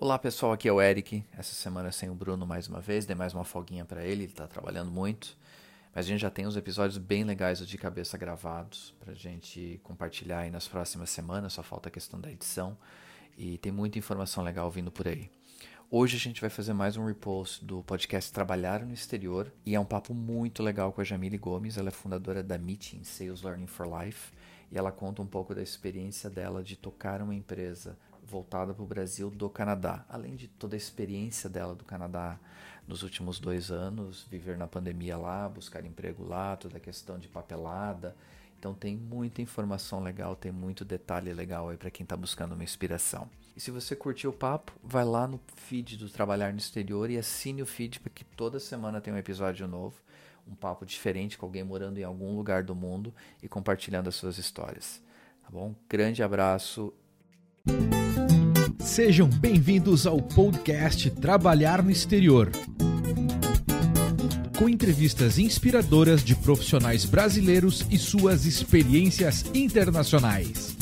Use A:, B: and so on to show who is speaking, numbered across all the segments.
A: Olá pessoal, aqui é o Eric. Essa semana sem o Bruno mais uma vez, dei mais uma folguinha para ele, ele está trabalhando muito. Mas a gente já tem uns episódios bem legais de cabeça gravados para a gente compartilhar aí nas próximas semanas, só falta a questão da edição. E tem muita informação legal vindo por aí. Hoje a gente vai fazer mais um repost do podcast Trabalhar no Exterior e é um papo muito legal com a Jamile Gomes, ela é fundadora da Meeting Sales Learning for Life e ela conta um pouco da experiência dela de tocar uma empresa voltada para o Brasil do Canadá, além de toda a experiência dela do Canadá nos últimos dois anos, viver na pandemia lá, buscar emprego lá, toda a questão de papelada. Então tem muita informação legal, tem muito detalhe legal aí para quem está buscando uma inspiração. E se você curtiu o papo, vai lá no feed do Trabalhar no Exterior e assine o feed para que toda semana tem um episódio novo, um papo diferente com alguém morando em algum lugar do mundo e compartilhando as suas histórias. Tá bom? Grande abraço.
B: Sejam bem-vindos ao podcast Trabalhar no Exterior. Com entrevistas inspiradoras de profissionais brasileiros e suas experiências internacionais.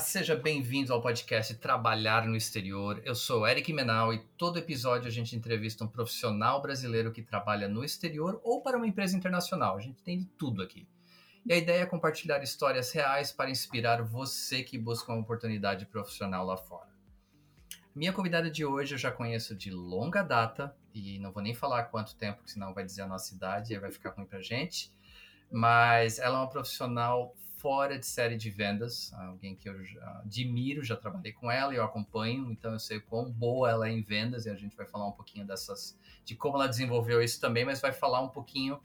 A: Seja bem-vindo ao podcast Trabalhar no Exterior. Eu sou Eric Menal e todo episódio a gente entrevista um profissional brasileiro que trabalha no exterior ou para uma empresa internacional. A gente tem de tudo aqui. E a ideia é compartilhar histórias reais para inspirar você que busca uma oportunidade profissional lá fora. Minha convidada de hoje eu já conheço de longa data e não vou nem falar quanto tempo, senão vai dizer a nossa idade e vai ficar ruim pra gente. Mas ela é uma profissional fora de série de vendas, alguém que eu admiro, já trabalhei com ela e eu acompanho, então eu sei quão boa ela é em vendas e a gente vai falar um pouquinho dessas, de como ela desenvolveu isso também, mas vai falar um pouquinho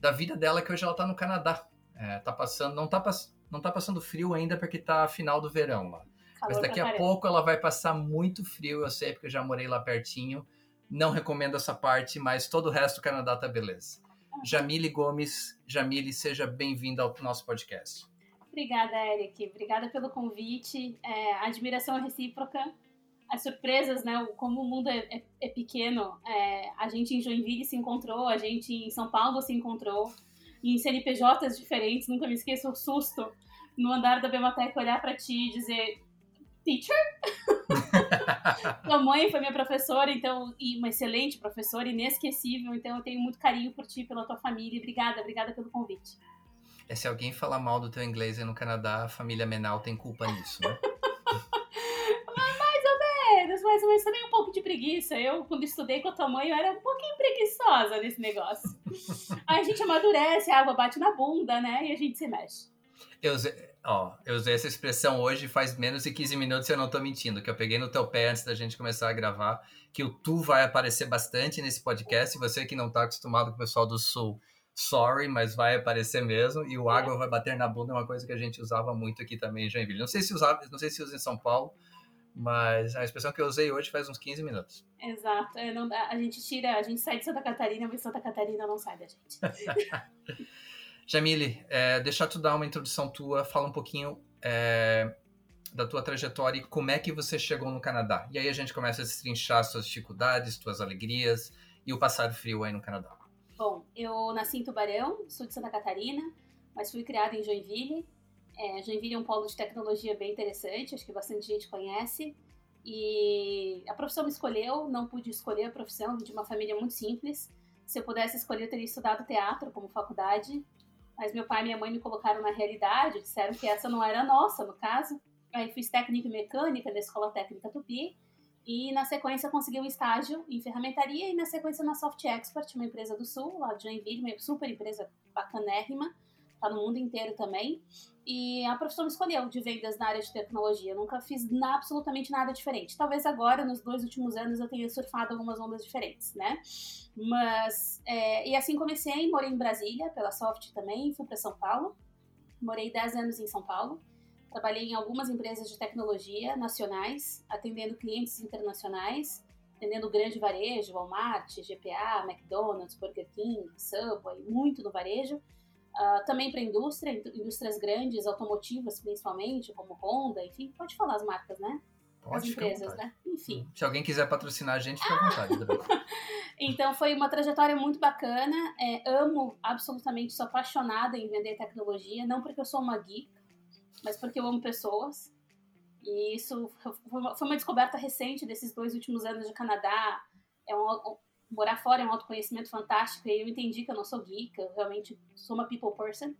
A: da vida dela que hoje ela está no Canadá. É, tá passando, não tá, não tá passando frio ainda porque tá final do verão lá. Calor Mas daqui a pouco ela vai passar muito frio, eu sei porque eu já morei lá pertinho. Não recomendo essa parte, mas todo o resto do Canadá tá beleza. Jamile Gomes, Jamile, seja bem-vinda ao nosso podcast.
C: Obrigada, Eric. Obrigada pelo convite. É, admiração recíproca. As surpresas, né? Como o mundo é, é, é pequeno. É, a gente em Joinville se encontrou, a gente em São Paulo se encontrou em CNPJs diferentes, nunca me esqueço o susto no andar da Bematec olhar para ti e dizer teacher? Tua mãe foi minha professora, então, e uma excelente professora, inesquecível, então eu tenho muito carinho por ti, pela tua família, obrigada, obrigada pelo convite.
A: É, se alguém falar mal do teu inglês aí no Canadá, a família Menal tem culpa nisso, né?
C: mais ou menos também um pouco de preguiça. Eu, quando estudei com a tua mãe, eu era um pouquinho preguiçosa nesse negócio. Aí a gente amadurece, a água bate na bunda, né? E a gente se mexe.
A: Eu usei, ó, eu usei essa expressão hoje faz menos de 15 minutos e eu não tô mentindo, que eu peguei no teu pé antes da gente começar a gravar, que o tu vai aparecer bastante nesse podcast. Você que não tá acostumado com o pessoal do Sul, sorry, mas vai aparecer mesmo. E o é. água vai bater na bunda é uma coisa que a gente usava muito aqui também em Joinville. Não sei se usava, não sei se usa em São Paulo, mas a expressão que eu usei hoje faz uns 15 minutos.
C: Exato. É, não, a gente tira, a gente sai de Santa Catarina, mas Santa Catarina não sai da gente.
A: Jamile, é, deixa tu dar uma introdução tua, fala um pouquinho é, da tua trajetória e como é que você chegou no Canadá. E aí a gente começa a destrinchar suas dificuldades, suas alegrias e o passar frio aí no Canadá.
C: Bom, eu nasci em Tubarão, sul de Santa Catarina, mas fui criada em Joinville é, Joinville é um polo de tecnologia bem interessante, acho que bastante gente conhece. E a profissão me escolheu, não pude escolher a profissão, de uma família muito simples. Se eu pudesse escolher, eu teria estudado teatro como faculdade, mas meu pai e minha mãe me colocaram na realidade, disseram que essa não era nossa, no caso. Aí fiz técnica e mecânica na Escola Técnica Tupi, e na sequência consegui um estágio em ferramentaria e na sequência na Soft Export, uma empresa do Sul, lá de Joinville, uma super empresa bacanérrima, tá no mundo inteiro também. E a profissão me escolheu de vendas na área de tecnologia. Nunca fiz absolutamente nada diferente. Talvez agora, nos dois últimos anos, eu tenha surfado algumas ondas diferentes, né? Mas, é, e assim comecei, morei em Brasília, pela Soft também, fui para São Paulo. Morei 10 anos em São Paulo. Trabalhei em algumas empresas de tecnologia nacionais, atendendo clientes internacionais, atendendo grande varejo, Walmart, GPA, McDonald's, Burger King, Subway, muito no varejo Uh, também para indústria, indústrias grandes, automotivas principalmente, como Honda, enfim, pode falar as marcas, né?
A: Pode,
C: as empresas, né? Enfim.
A: Se alguém quiser patrocinar a gente, fica à vontade.
C: então foi uma trajetória muito bacana. É, amo absolutamente, sou apaixonada em vender tecnologia, não porque eu sou uma geek, mas porque eu amo pessoas. E isso foi uma descoberta recente desses dois últimos anos de Canadá. É um, morar fora é um autoconhecimento fantástico. E eu entendi que eu não sou geek, eu realmente sou uma people person.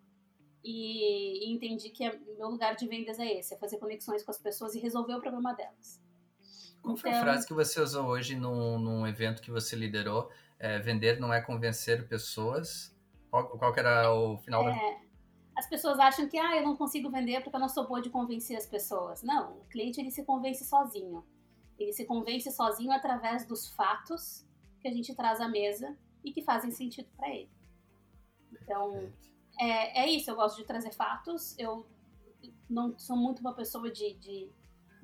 C: E, e entendi que é, meu lugar de vendas é esse, é fazer conexões com as pessoas e resolver o problema delas.
A: Qual foi então, a frase que você usou hoje num, num evento que você liderou? É, vender não é convencer pessoas. Qual, qual era o final
C: é, da... As pessoas acham que ah, eu não consigo vender porque eu não sou boa de convencer as pessoas. Não, o cliente ele se convence sozinho. Ele se convence sozinho através dos fatos que a gente traz à mesa e que fazem sentido para ele. Então, é, é isso. Eu gosto de trazer fatos. Eu não sou muito uma pessoa de, de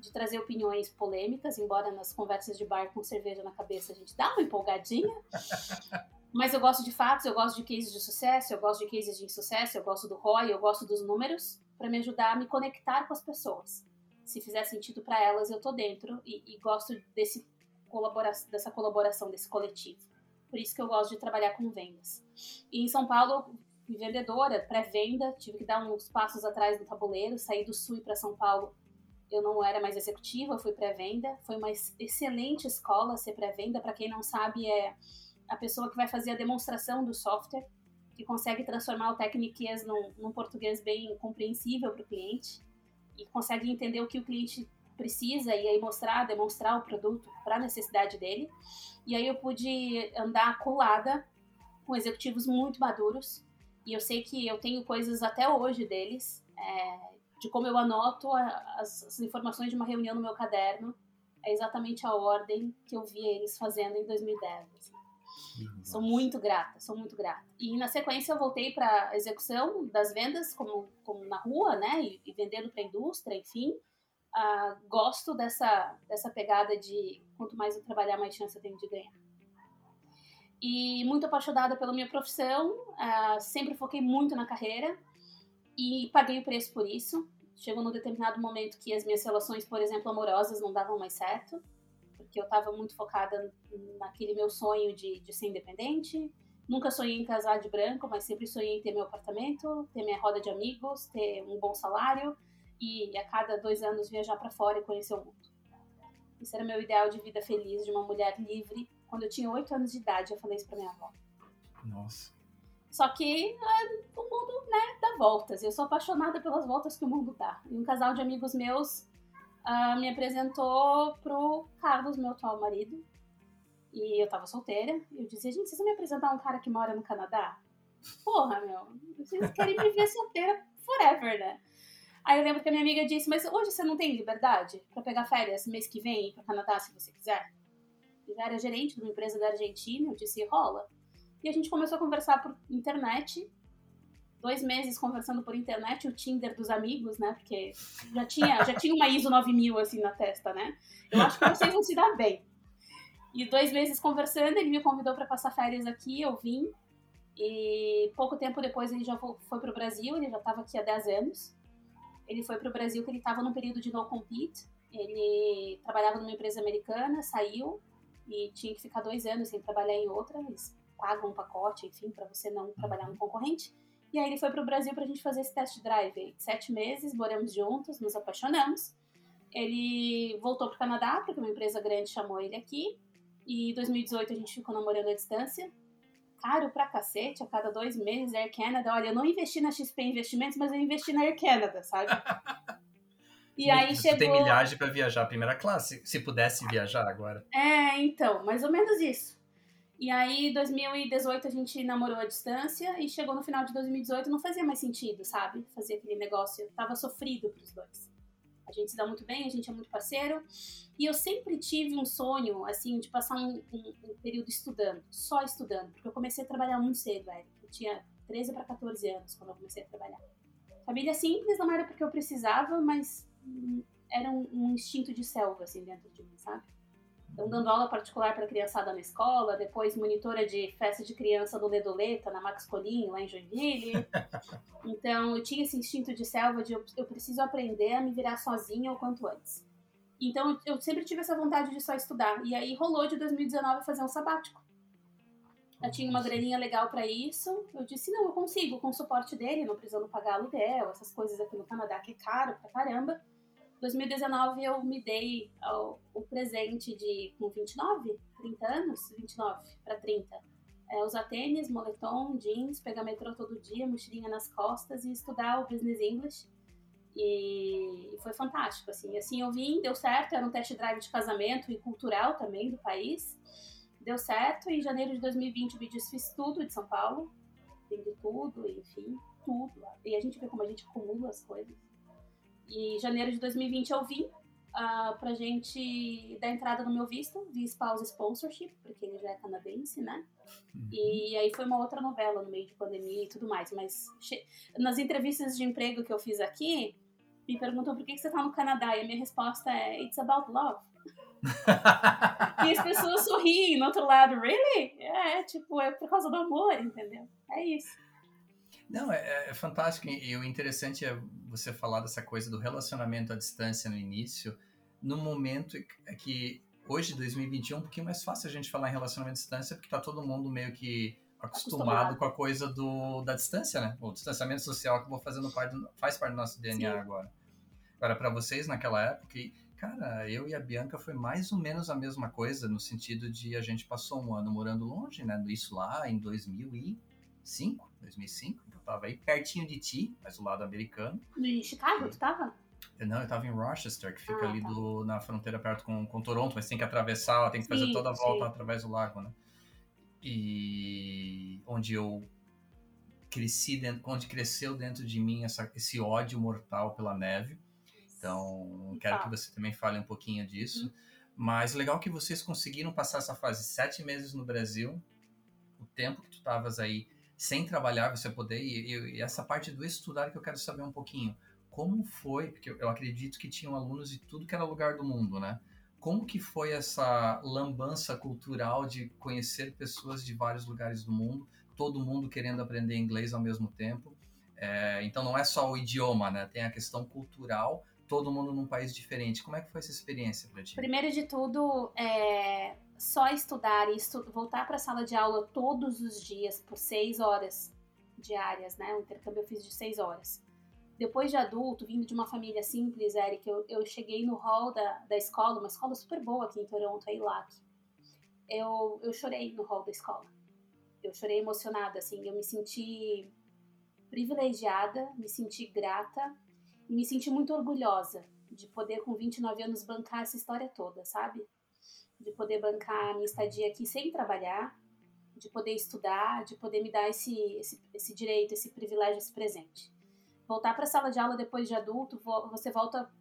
C: de trazer opiniões polêmicas, embora nas conversas de bar com cerveja na cabeça a gente dá uma empolgadinha. Mas eu gosto de fatos, eu gosto de cases de sucesso, eu gosto de cases de insucesso, eu gosto do ROI, eu gosto dos números, para me ajudar a me conectar com as pessoas. Se fizer sentido para elas, eu tô dentro e, e gosto desse dessa colaboração, desse coletivo. Por isso que eu gosto de trabalhar com vendas. E em São Paulo, vendedora, pré-venda, tive que dar uns passos atrás no tabuleiro, sair do Sul para São Paulo eu não era mais executiva, fui pré-venda. Foi uma excelente escola ser pré-venda. Para quem não sabe, é a pessoa que vai fazer a demonstração do software, que consegue transformar o Techniques num, num português bem compreensível para o cliente e consegue entender o que o cliente precisa e aí mostrar, demonstrar o produto para a necessidade dele. E aí eu pude andar colada com executivos muito maduros e eu sei que eu tenho coisas até hoje deles. É, de como eu anoto as, as, informações de uma reunião no meu caderno. É exatamente a ordem que eu vi eles fazendo em 2010. Assim. Sou muito grata, sou muito grata. E na sequência eu voltei para a execução das vendas, como, como na rua, né? E, e vendendo para a indústria, enfim. Uh, gosto dessa, dessa pegada de quanto mais eu trabalhar, mais chance eu tenho de ganhar. E muito apaixonada pela minha profissão, uh, sempre foquei muito na carreira e paguei o preço por isso. Chegou num determinado momento que as minhas relações, por exemplo, amorosas, não davam mais certo, porque eu estava muito focada naquele meu sonho de, de ser independente. Nunca sonhei em casar de branco, mas sempre sonhei em ter meu apartamento, ter minha roda de amigos, ter um bom salário e a cada dois anos viajar para fora e conhecer o mundo. Isso era meu ideal de vida feliz, de uma mulher livre. Quando eu tinha oito anos de idade, eu falei isso para minha avó.
A: Nossa.
C: Só que ah, o mundo, né, dá voltas. Eu sou apaixonada pelas voltas que o mundo dá. E um casal de amigos meus uh, me apresentou pro Carlos, meu atual marido. E eu tava solteira. E eu dizia, gente, vocês vão me apresentar um cara que mora no Canadá? Porra, meu, vocês querem me ver solteira forever, né? Aí eu lembro que a minha amiga disse, mas hoje você não tem liberdade para pegar férias mês que vem para Canadá, se você quiser? Eu era gerente de uma empresa da Argentina, eu disse, rola. E a gente começou a conversar por internet. Dois meses conversando por internet, o Tinder dos amigos, né? Porque já tinha, já tinha uma ISO 9000 assim na testa, né? Eu acho que vocês vão se dar bem. E dois meses conversando, ele me convidou para passar férias aqui, eu vim. E pouco tempo depois ele já foi para o Brasil, ele já estava aqui há 10 anos. Ele foi para o Brasil que ele estava num período de no compete. Ele trabalhava numa empresa americana, saiu e tinha que ficar dois anos sem trabalhar em outra. Eles pagam um pacote, enfim, para você não trabalhar no concorrente. E aí ele foi para o Brasil para a gente fazer esse test drive. Sete meses, moramos juntos, nos apaixonamos. Ele voltou para o Canadá, porque uma empresa grande chamou ele aqui. E em 2018 a gente ficou namorando à distância. Caro pra cacete, a cada dois meses, Air Canada. Olha, eu não investi na XP Investimentos, mas eu investi na Air Canada, sabe?
A: E aí chegou. Tem milhagem para viajar primeira classe, se pudesse viajar agora.
C: É, então, mais ou menos isso. E aí, 2018 a gente namorou à distância e chegou no final de 2018 não fazia mais sentido, sabe? Fazer aquele negócio. Tava sofrido pros dois. A gente se dá muito bem, a gente é muito parceiro. E eu sempre tive um sonho, assim, de passar um, um, um período estudando, só estudando. Porque eu comecei a trabalhar muito cedo, velho. Eu tinha 13 para 14 anos quando eu comecei a trabalhar. Família simples, não era porque eu precisava, mas era um, um instinto de selva, assim, dentro de mim, sabe? Então, dando aula particular para criançada na escola, depois monitora de festa de criança do Ledoleta, na Max Colim, lá em Joinville. Então, eu tinha esse instinto de selva de eu, eu preciso aprender a me virar sozinha o quanto antes. Então, eu sempre tive essa vontade de só estudar. E aí rolou de 2019 fazer um sabático. Já tinha uma graninha legal para isso. Eu disse, não, eu consigo, com o suporte dele, não precisando pagar aluguel, essas coisas aqui no Canadá que é caro pra caramba. 2019 eu me dei o presente de, com 29, 30 anos, 29 para 30, é, usar tênis, moletom, jeans, pegar metrô todo dia, mochilinha nas costas e estudar o Business English. E, foi fantástico, assim. Assim eu vim, deu certo, era um test drive de casamento e cultural também do país. Deu certo, em janeiro de 2020 eu fiz tudo de São Paulo. Vendi tudo, enfim, tudo. E a gente vê como a gente acumula as coisas. E em janeiro de 2020 eu vim uh, pra gente dar entrada no meu visto, vi Spouse Sponsorship, porque ele já é canadense, né? Uhum. E aí foi uma outra novela no meio de pandemia e tudo mais. Mas nas entrevistas de emprego que eu fiz aqui, me perguntam por que, que você tá no Canadá, e a minha resposta é: It's about love. e as pessoas sorriem no outro lado, really? É, tipo, é por causa do amor, entendeu? É isso.
A: Não, é, é, fantástico. E o interessante é você falar dessa coisa do relacionamento à distância no início, no momento é que hoje, 2021, é um pouquinho mais fácil a gente falar em relacionamento à distância, porque tá todo mundo meio que acostumado, acostumado. com a coisa do, da distância, né? O distanciamento social que vou fazendo parte, faz parte do nosso DNA Sim. agora. Agora, para vocês, naquela época, cara, eu e a Bianca foi mais ou menos a mesma coisa, no sentido de a gente passou um ano morando longe, né? Isso lá em 2005, 2005, tava aí pertinho de ti, mas do lado americano.
C: Em Chicago, tu tava?
A: Não, eu tava em Rochester, que fica ah, ali tá. do, na fronteira perto com, com Toronto, mas tem que atravessar, tem que fazer sim, toda a volta sim. através do lago, né? E onde eu cresci dentro, onde cresceu dentro de mim essa, esse ódio mortal pela neve. Então, quero tá. que você também fale um pouquinho disso. Hum. Mas legal que vocês conseguiram passar essa fase sete meses no Brasil, o tempo que tu estavas aí sem trabalhar, você poder. E, e, essa parte do estudar que eu quero saber um pouquinho. Como foi? Porque eu, acredito que tinham alunos de tudo que era lugar do mundo, né? Como que foi essa lambança cultural de conhecer pessoas de vários lugares do mundo, todo mundo querendo aprender inglês ao mesmo tempo? É, então não é só o idioma, né? Tem a questão cultural, todo mundo num país diferente. Como é que foi essa experiência para ti?
C: Primeiro de tudo, é, só estudar e estu voltar para a sala de aula todos os dias por seis horas diárias, né? O intercâmbio eu fiz de seis horas. Depois de adulto, vindo de uma família simples, Eric, eu, eu cheguei no hall da, da escola, uma escola super boa aqui em Toronto, a ILAC. Eu, eu chorei no hall da escola. Eu chorei emocionada, assim. Eu me senti privilegiada, me senti grata e me senti muito orgulhosa de poder, com 29 anos, bancar essa história toda, sabe? De poder bancar a minha estadia aqui sem trabalhar, de poder estudar, de poder me dar esse, esse, esse direito, esse privilégio, esse presente. Voltar para a sala de aula depois de adulto, você volta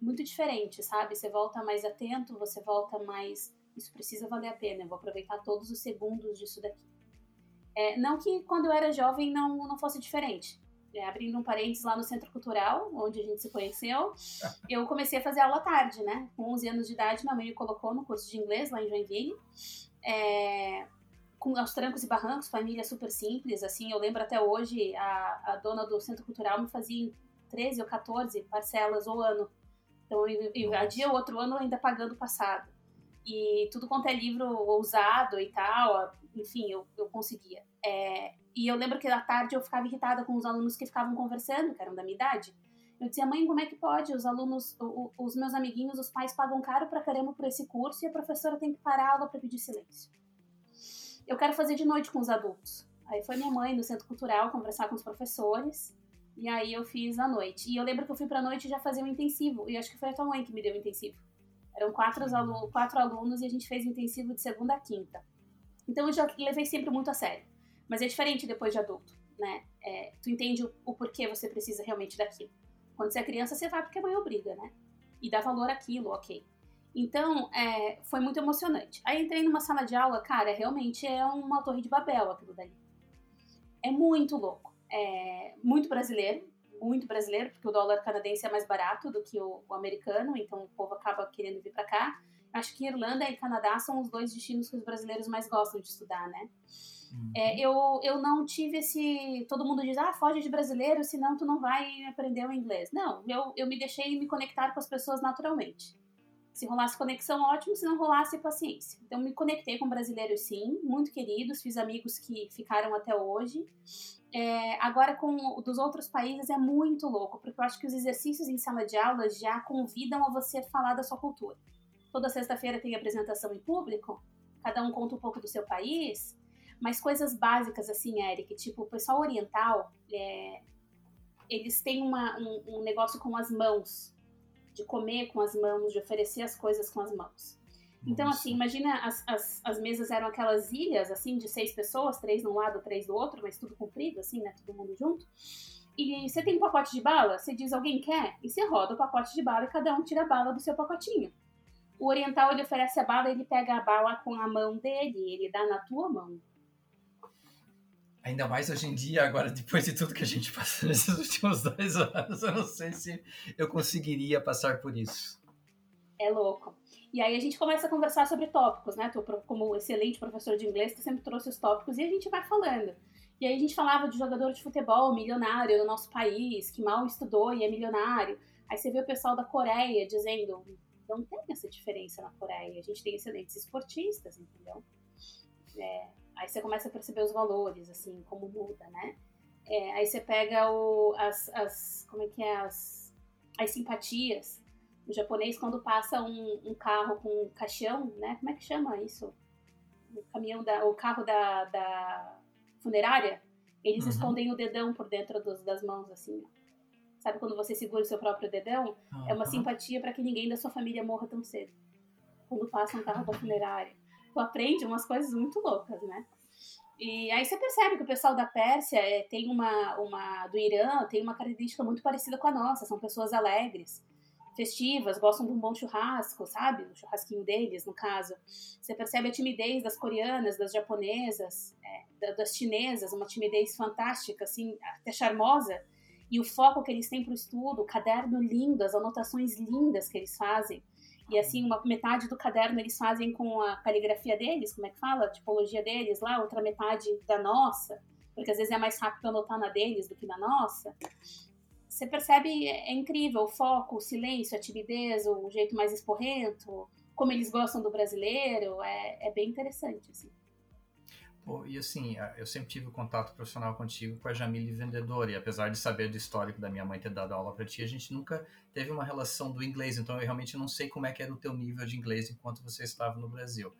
C: muito diferente, sabe? Você volta mais atento, você volta mais. Isso precisa valer a pena, eu vou aproveitar todos os segundos disso daqui. É, não que quando eu era jovem não, não fosse diferente é, abrindo um parênteses lá no Centro Cultural, onde a gente se conheceu, eu comecei a fazer aula tarde, né? Com 11 anos de idade, minha mãe me colocou no curso de inglês lá em Joinville. É, com aos trancos e barrancos, família super simples, assim, eu lembro até hoje, a, a dona do Centro Cultural me fazia 13 ou 14 parcelas ao ano. Então, eu invadia o outro ano ainda pagando o passado. E tudo quanto é livro ousado e tal, enfim, eu, eu conseguia. É, e eu lembro que à tarde eu ficava irritada com os alunos que ficavam conversando, que eram da minha idade. Eu dizia, mãe, como é que pode? Os alunos, os meus amiguinhos, os pais pagam caro pra caramba por esse curso e a professora tem que parar a aula para pedir silêncio. Eu quero fazer de noite com os adultos. Aí foi minha mãe no centro cultural conversar com os professores. E aí eu fiz à noite. E eu lembro que eu fui pra noite já fazer um intensivo. E acho que foi a tua mãe que me deu o intensivo. Eram quatro, alu quatro alunos e a gente fez intensivo de segunda a quinta. Então eu já levei sempre muito a sério. Mas é diferente depois de adulto, né? É, tu entende o, o, porquê você precisa realmente daquilo. Quando você é criança, você vai porque a mãe obriga, né? E dá valor àquilo, ok. Então, é, foi muito emocionante. Aí entrei numa sala de aula, cara, realmente é uma torre de Babel aquilo dali. É muito louco. É muito brasileiro, muito brasileiro, porque o dólar canadense é mais barato do que o, o americano, então o povo acaba querendo vir para cá. Acho que Irlanda e Canadá são os dois destinos que os brasileiros mais gostam de estudar, né? Uhum. É, eu, eu não tive esse. Todo mundo diz, ah, foge de brasileiro, senão tu não vai aprender o inglês. Não, eu, eu me deixei me conectar com as pessoas naturalmente. Se rolasse conexão, ótimo. Se não rolasse, paciência. Então, me conectei com brasileiros, sim, muito queridos. Fiz amigos que ficaram até hoje. É, agora, com dos outros países, é muito louco, porque eu acho que os exercícios em sala de aula já convidam a você falar da sua cultura. Toda sexta-feira tem apresentação em público, cada um conta um pouco do seu país, mas coisas básicas, assim, Eric, tipo, o pessoal oriental, é, eles têm uma, um, um negócio com as mãos de comer com as mãos, de oferecer as coisas com as mãos. Então, assim, imagina as, as, as mesas eram aquelas ilhas, assim, de seis pessoas, três de um lado, três do outro, mas tudo comprido, assim, né? Todo mundo junto. E você tem um pacote de bala, você diz alguém quer, e você roda o pacote de bala e cada um tira a bala do seu pacotinho. O oriental, ele oferece a bala, ele pega a bala com a mão dele, ele dá na tua mão.
A: Ainda mais hoje em dia, agora, depois de tudo que a gente passou nesses últimos dois anos, eu não sei se eu conseguiria passar por isso.
C: É louco. E aí a gente começa a conversar sobre tópicos, né? Tu, como excelente professor de inglês, tu sempre trouxe os tópicos e a gente vai falando. E aí a gente falava de jogador de futebol milionário no nosso país, que mal estudou e é milionário. Aí você vê o pessoal da Coreia dizendo, não tem essa diferença na Coreia, a gente tem excelentes esportistas, entendeu? É, Aí você começa a perceber os valores, assim, como muda, né? É, aí você pega o, as, as, como é que é, as, as simpatias. O japonês, quando passa um, um carro com um caixão, né? Como é que chama isso? O caminhão da, o carro da, da funerária, eles uhum. escondem o dedão por dentro dos, das mãos, assim. Sabe quando você segura o seu próprio dedão? Uhum. É uma simpatia para que ninguém da sua família morra tão cedo. Quando passa um carro da funerária tu aprende umas coisas muito loucas, né? E aí você percebe que o pessoal da Pérsia é, tem uma, uma. do Irã tem uma característica muito parecida com a nossa. São pessoas alegres, festivas, gostam de um bom churrasco, sabe? O churrasquinho deles, no caso. Você percebe a timidez das coreanas, das japonesas, é, das chinesas, uma timidez fantástica, assim, até charmosa. E o foco que eles têm para o estudo, o caderno lindo, as anotações lindas que eles fazem. E assim, uma metade do caderno eles fazem com a caligrafia deles, como é que fala? A tipologia deles lá, outra metade da nossa, porque às vezes é mais rápido anotar na deles do que na nossa. Você percebe, é, é incrível o foco, o silêncio, a timidez, o jeito mais esporrento, como eles gostam do brasileiro, é, é bem interessante, assim.
A: E assim, eu sempre tive contato profissional contigo com a Jamile vendedora, e apesar de saber do histórico da minha mãe ter dado aula para ti, a gente nunca teve uma relação do inglês, então eu realmente não sei como é que era o teu nível de inglês enquanto você estava no Brasil.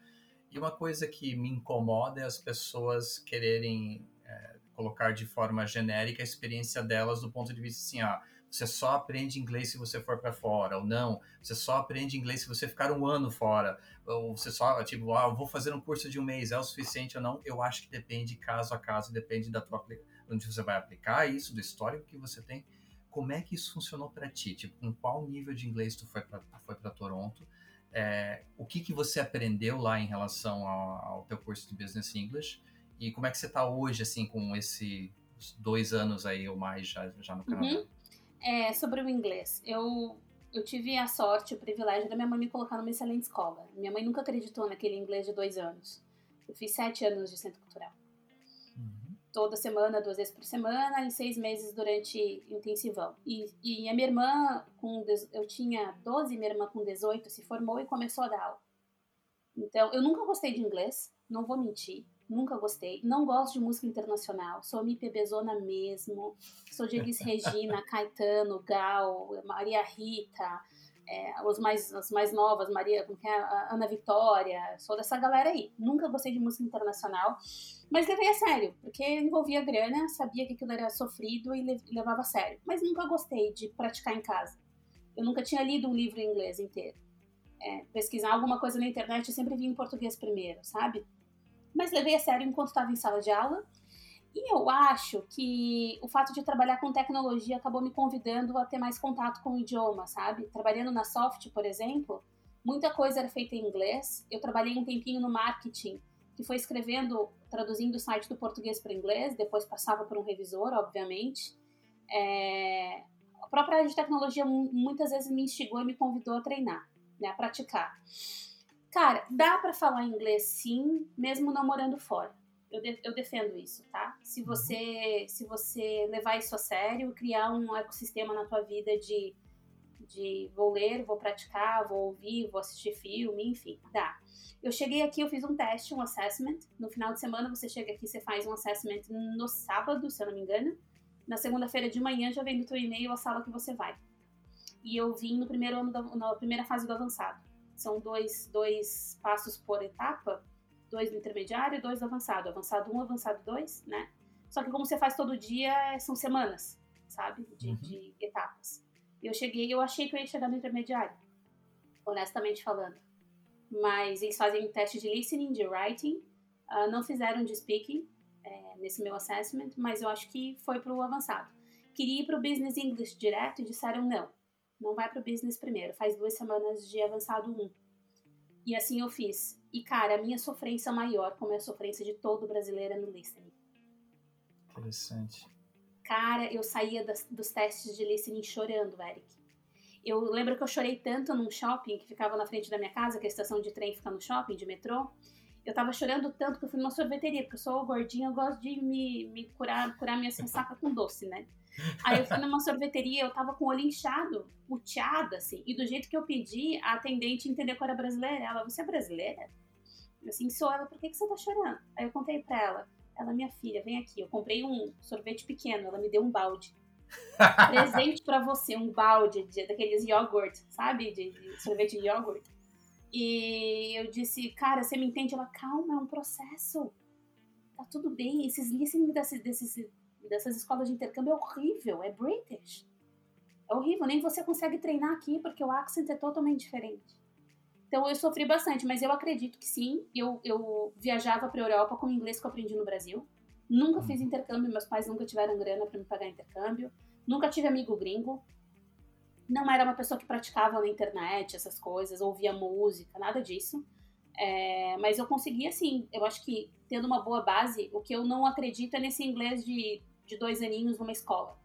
A: E uma coisa que me incomoda é as pessoas quererem é, colocar de forma genérica a experiência delas do ponto de vista assim, ah, você só aprende inglês se você for para fora, ou não, você só aprende inglês se você ficar um ano fora, ou você só, tipo, ah, vou fazer um curso de um mês, é o suficiente ou não? Eu acho que depende caso a caso, depende da tua, onde você vai aplicar isso, do histórico que você tem. Como é que isso funcionou para ti? Tipo, com qual nível de inglês tu foi para foi Toronto? É, o que, que você aprendeu lá em relação ao, ao teu curso de Business English? E como é que você está hoje, assim, com esses dois anos aí ou mais já, já no Canadá? Uhum.
C: É, sobre o inglês, eu, eu tive a sorte, o privilégio da minha mãe me colocar numa excelente escola. Minha mãe nunca acreditou naquele inglês de dois anos. Eu fiz sete anos de centro cultural. Uhum. Toda semana, duas vezes por semana, e seis meses durante intensivão. E, e a minha irmã, com, eu tinha 12, minha irmã com 18 se formou e começou a dar aula. Então, eu nunca gostei de inglês, não vou mentir nunca gostei. Não gosto de música internacional, sou MPBzona mesmo. Sou de Elis Regina, Caetano, Gal, Maria Rita, é, os mais, as mais novas, Maria, como que é? Ana Vitória, sou dessa galera aí. Nunca gostei de música internacional, mas levei a sério, porque envolvia grana, sabia que aquilo era sofrido e levava a sério. Mas nunca gostei de praticar em casa. Eu nunca tinha lido um livro em inglês inteiro. É, pesquisar alguma coisa na internet, eu sempre vi em português primeiro, sabe? Mas levei a sério enquanto estava em sala de aula. E eu acho que o fato de trabalhar com tecnologia acabou me convidando a ter mais contato com o idioma, sabe? Trabalhando na Soft, por exemplo, muita coisa era feita em inglês. Eu trabalhei um tempinho no marketing, que foi escrevendo, traduzindo o site do português para inglês, depois passava por um revisor, obviamente. É... A própria área de tecnologia muitas vezes me instigou e me convidou a treinar, né, a praticar. Cara, dá para falar inglês sim, mesmo não morando fora. Eu, de, eu defendo isso, tá? Se uhum. você, se você levar isso a sério, criar um ecossistema na tua vida de De vou ler, vou praticar, vou ouvir, vou assistir filme, enfim, dá. Eu cheguei aqui, eu fiz um teste, um assessment. No final de semana você chega aqui, você faz um assessment no sábado, se eu não me engano. Na segunda-feira de manhã já vem no teu e-mail a sala que você vai. E eu vim no primeiro ano, da, na primeira fase do avançado. São dois, dois passos por etapa, dois no intermediário e dois do avançado. Avançado um, avançado dois, né? Só que como você faz todo dia, são semanas, sabe? De, uhum. de etapas. Eu cheguei, eu achei que eu ia chegar no intermediário, honestamente falando. Mas eles fazem teste de listening, de writing, uh, não fizeram de speaking é, nesse meu assessment, mas eu acho que foi para o avançado. Queria ir para o business English direto e disseram não, não vai para o business primeiro, faz duas semanas de avançado 1. E assim eu fiz. E cara, a minha sofrência maior, como é a sofrência de todo brasileiro, é no listening.
A: Interessante.
C: Cara, eu saía das, dos testes de listening chorando, Eric. Eu lembro que eu chorei tanto num shopping que ficava na frente da minha casa, que a estação de trem fica no shopping, de metrô. Eu tava chorando tanto que eu fui numa sorveteria, porque eu sou gordinha, eu gosto de me, me curar, curar minha ressaca com doce, né? Aí eu fui numa sorveteria, eu tava com o olho inchado, puteada, assim. E do jeito que eu pedi, a atendente entendeu que eu era brasileira. Ela, você é brasileira? Eu assim, sou ela, por que, que você tá chorando? Aí eu contei pra ela. Ela, minha filha, vem aqui. Eu comprei um sorvete pequeno, ela me deu um balde. Presente para você, um balde de, daqueles iogurte, sabe? De, de sorvete de iogurte. E eu disse, cara, você me entende? Ela, calma, é um processo. Tá tudo bem. Esses listening desses, desses, dessas escolas de intercâmbio é horrível, é British. É horrível, nem você consegue treinar aqui porque o accent é totalmente diferente. Então eu sofri bastante, mas eu acredito que sim. Eu, eu viajava para a Europa com o inglês que eu aprendi no Brasil. Nunca fiz uhum. intercâmbio, meus pais nunca tiveram grana para me pagar intercâmbio. Nunca tive amigo gringo. Não era uma pessoa que praticava na internet essas coisas, ouvia música, nada disso. É, mas eu consegui, assim, eu acho que tendo uma boa base, o que eu não acredito é nesse inglês de, de dois aninhos numa escola.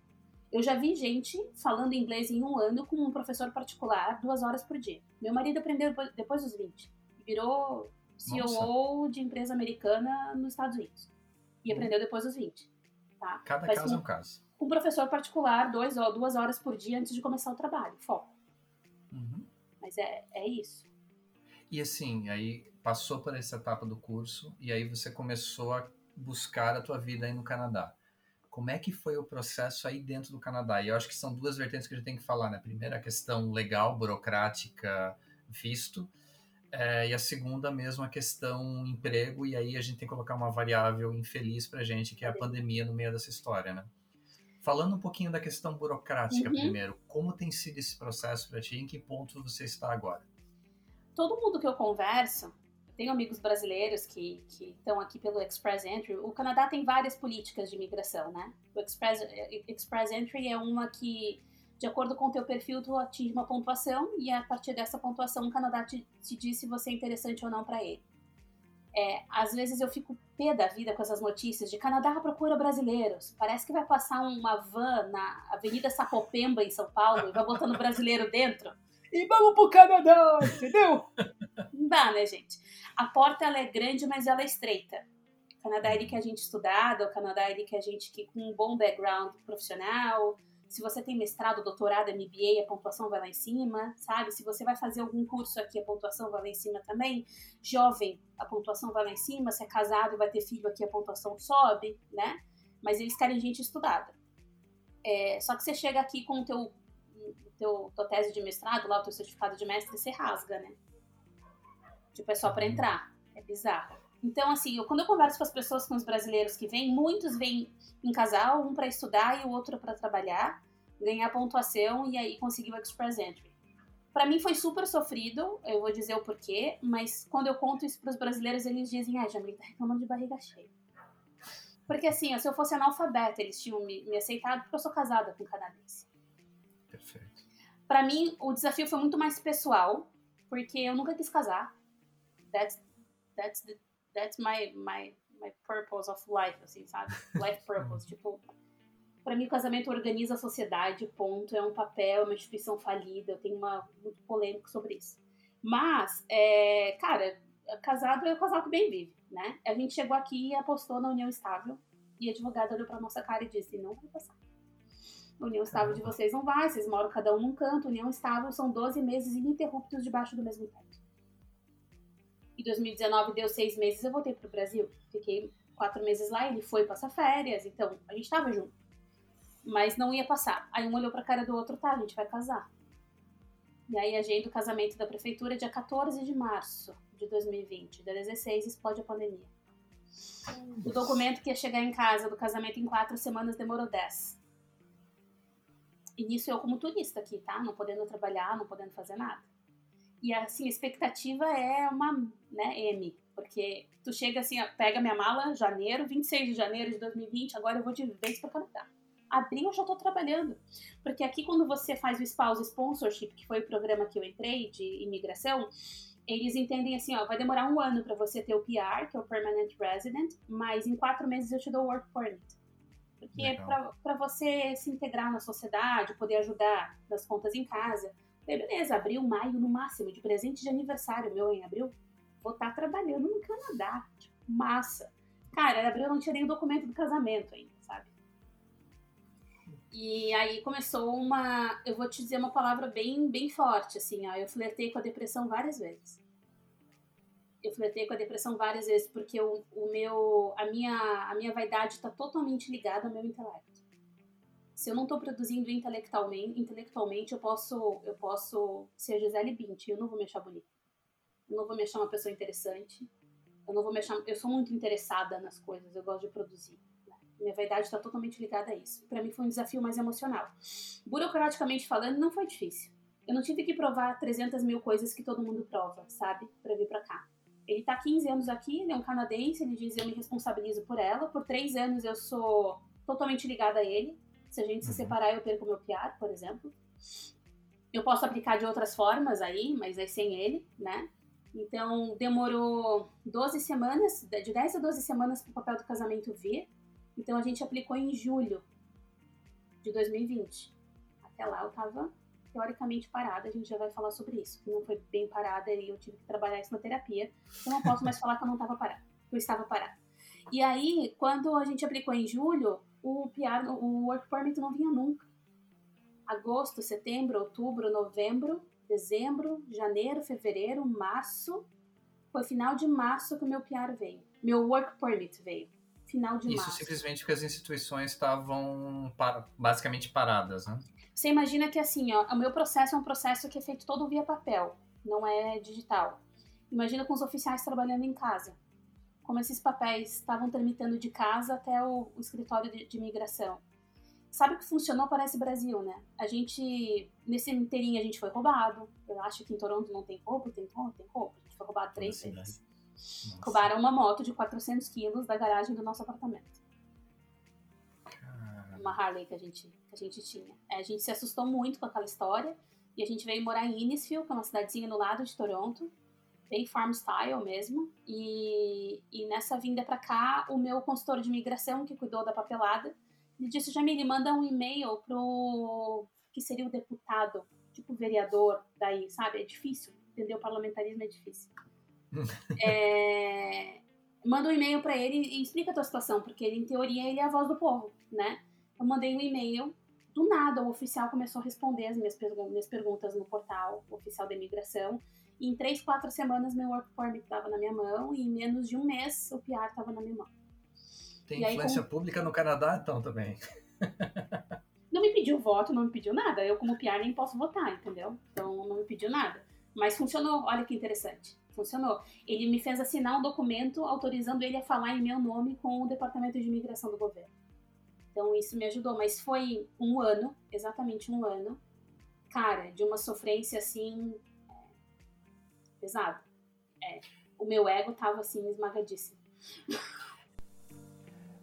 C: Eu já vi gente falando inglês em um ano com um professor particular duas horas por dia. Meu marido aprendeu depois dos 20. Virou CEO Nossa. de empresa americana nos Estados Unidos. E aprendeu depois dos 20. Tá?
A: Cada Mas caso é um caso.
C: Um professor particular, dois, duas horas por dia antes de começar o trabalho. Foco. Uhum. Mas é, é isso.
A: E assim, aí passou por essa etapa do curso e aí você começou a buscar a tua vida aí no Canadá. Como é que foi o processo aí dentro do Canadá? E eu acho que são duas vertentes que a gente tem que falar, né? Primeiro, a questão legal, burocrática, visto. É, e a segunda mesmo, a questão emprego. E aí a gente tem que colocar uma variável infeliz pra gente, que é a pandemia no meio dessa história, né? Falando um pouquinho da questão burocrática uhum. primeiro, como tem sido esse processo para ti? Em que ponto você está agora?
C: Todo mundo que eu converso, tenho amigos brasileiros que estão aqui pelo Express Entry. O Canadá tem várias políticas de imigração, né? O Express, Express Entry é uma que, de acordo com o teu perfil, tu atinge uma pontuação e a partir dessa pontuação o Canadá te, te diz se você é interessante ou não para ele. É, às vezes eu fico pé da vida com essas notícias de Canadá procura brasileiros. Parece que vai passar uma van na Avenida Sapopemba, em São Paulo, e vai botando brasileiro dentro. E vamos pro Canadá, entendeu? Não dá, né, gente? A porta ela é grande, mas ela é estreita. Canadá ele quer a gente estudado, o Canadá ele quer a gente que com um bom background profissional. Se você tem mestrado, doutorado, MBA, a pontuação vai lá em cima, sabe? Se você vai fazer algum curso aqui, a pontuação vai lá em cima também. Jovem, a pontuação vai lá em cima. Se é casado e vai ter filho aqui, a pontuação sobe, né? Mas eles querem gente estudada. É, só que você chega aqui com o teu, teu tua tese de mestrado, lá o teu certificado de mestre, você rasga, né? Tipo, é só para entrar. É bizarro. Então, assim, eu, quando eu converso com as pessoas, com os brasileiros que vêm, muitos vêm em casal, um para estudar e o outro para trabalhar, ganhar pontuação e aí conseguir o Express Entry. Para mim foi super sofrido, eu vou dizer o porquê, mas quando eu conto isso para os brasileiros, eles dizem: ah, Jamil, tá reclamando de barriga cheia. Porque assim, se eu fosse analfabeta, eles tinham me, me aceitado porque eu sou casada com um canadense.
A: Perfeito.
C: Para mim, o desafio foi muito mais pessoal, porque eu nunca quis casar that's that's the, that's my my my purpose of life, assim, sabe? Life purpose, tipo, para mim o casamento organiza a sociedade, ponto, é um papel, é uma instituição falida, eu tenho uma muito polêmico sobre isso. Mas, é, cara, casado é o casal que bem vive, né? A gente chegou aqui e apostou na união estável e a advogada olhou pra nossa cara e disse, não vai passar. União estável de vocês não vai, vocês moram cada um num canto. União estável são 12 meses ininterruptos debaixo do mesmo teto. Em 2019 deu seis meses, eu voltei pro Brasil. Fiquei quatro meses lá, ele foi passar férias, então a gente tava junto. Mas não ia passar. Aí um olhou pra cara do outro, tá, a gente vai casar. E aí agenda o casamento da prefeitura dia 14 de março de 2020. Dia 16 explode a pandemia. O documento que ia chegar em casa do casamento em quatro semanas demorou dez. E nisso eu como turista aqui, tá? Não podendo trabalhar, não podendo fazer nada. E assim, a expectativa é uma, né, M. Porque tu chega assim, ó, pega minha mala, janeiro, 26 de janeiro de 2020, agora eu vou de vez para Canadá. Abril eu já tô trabalhando. Porque aqui quando você faz o Spouse Sponsorship, que foi o programa que eu entrei de imigração, eles entendem assim, ó, vai demorar um ano para você ter o PR, que é o Permanent Resident, mas em quatro meses eu te dou o Work Permit. Porque é para você se integrar na sociedade, poder ajudar nas contas em casa. Beleza, abril, maio no máximo, de presente de aniversário meu em abril, vou estar tá trabalhando no Canadá. Tipo, massa. Cara, em abril eu não tinha nem o documento do casamento ainda, sabe? E aí começou uma. Eu vou te dizer uma palavra bem, bem forte, assim, ó. Eu flertei com a depressão várias vezes. Eu flertei com a depressão várias vezes, porque o, o meu, a, minha, a minha vaidade está totalmente ligada ao meu intelecto. Se eu não estou produzindo intelectualmente, intelectualmente eu posso eu posso ser Gisele Bint, eu não vou me achar bonita. Eu não vou me achar uma pessoa interessante. Eu não vou me achar, eu sou muito interessada nas coisas, eu gosto de produzir. Minha vaidade está totalmente ligada a isso. Para mim foi um desafio mais emocional. Burocraticamente falando, não foi difícil. Eu não tive que provar 300 mil coisas que todo mundo prova, sabe? Para vir para cá. Ele tá 15 anos aqui, ele é um canadense, ele diz eu me responsabilizo por ela. Por três anos eu sou totalmente ligada a ele. Se a gente se uhum. separar, eu perco meu piar, por exemplo. Eu posso aplicar de outras formas aí, mas é sem ele, né? Então, demorou 12 semanas, de 10 a 12 semanas para o papel do casamento vir. Então a gente aplicou em julho de 2020. Até lá eu estava teoricamente parada, a gente já vai falar sobre isso. Não foi bem parada e eu tive que trabalhar isso na terapia. Eu não posso mais falar que eu não estava parada. Eu estava parada. E aí, quando a gente aplicou em julho, o PR, o work permit não vinha nunca. Agosto, setembro, outubro, novembro, dezembro, janeiro, fevereiro, março. Foi final de março que o meu PR veio. Meu work permit veio final de
A: Isso
C: março.
A: Isso simplesmente porque as instituições estavam para, basicamente paradas, né?
C: Você imagina que assim, ó, o meu processo é um processo que é feito todo via papel, não é digital. Imagina com os oficiais trabalhando em casa. Como esses papéis estavam tramitando de casa até o, o escritório de, de imigração. Sabe o que funcionou? Parece Brasil, né? A gente, nesse inteirinho, a gente foi roubado. Eu acho que em Toronto não tem roubo, tem roubo, tem roubo. A gente foi roubado três vezes. Nossa. Roubaram uma moto de 400 quilos da garagem do nosso apartamento. Caramba. Uma Harley que a gente, que a gente tinha. É, a gente se assustou muito com aquela história e a gente veio morar em Innisfield, que é uma cidadezinha no lado de Toronto, bem farm style mesmo. E, e nessa vinda para cá, o meu consultor de imigração, que cuidou da papelada, ele disse: Jamile, manda um e-mail pro que seria o deputado, tipo vereador daí, sabe? É difícil, entender o parlamentarismo é difícil é, manda um e-mail para ele e explica a tua situação, porque ele, em teoria, ele é a voz do povo, né? Eu mandei um e-mail, do nada o oficial começou a responder as minhas, pergun minhas perguntas no portal oficial da imigração. Em três, quatro semanas, meu work permit estava na minha mão e em menos de um mês o PR estava na minha mão.
A: Tem e influência aí, como... pública no Canadá, então, também.
C: não me pediu voto, não me pediu nada. Eu, como PR, nem posso votar, entendeu? Então, não me pediu nada. Mas funcionou, olha que interessante funcionou. Ele me fez assinar um documento autorizando ele a falar em meu nome com o Departamento de Imigração do governo. Então isso me ajudou, mas foi um ano, exatamente um ano, cara, de uma sofrência assim pesada. É, o meu ego tava assim esmagadíssimo.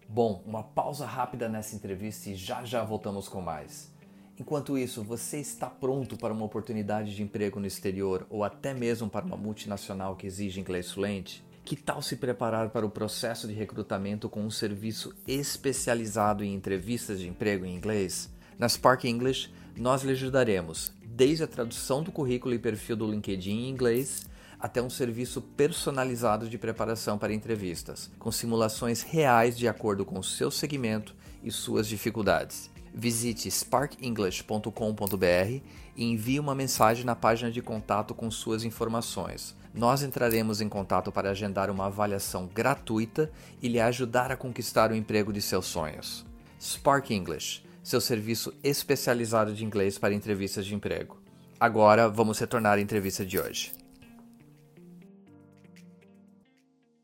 A: Bom, uma pausa rápida nessa entrevista e já já voltamos com mais. Enquanto isso, você está pronto para uma oportunidade de emprego no exterior ou até mesmo para uma multinacional que exige inglês fluente? Que tal se preparar para o processo de recrutamento com um serviço especializado em entrevistas de emprego em inglês? Na Spark English, nós lhe ajudaremos desde a tradução do currículo e perfil do LinkedIn em inglês até um serviço personalizado de preparação para entrevistas, com simulações reais de acordo com o seu segmento e suas dificuldades. Visite sparkenglish.com.br e envie uma mensagem na página de contato com suas informações. Nós entraremos em contato para agendar uma avaliação gratuita e lhe ajudar a conquistar o emprego de seus sonhos. Spark English, seu serviço especializado de inglês para entrevistas de emprego. Agora vamos retornar à entrevista de hoje.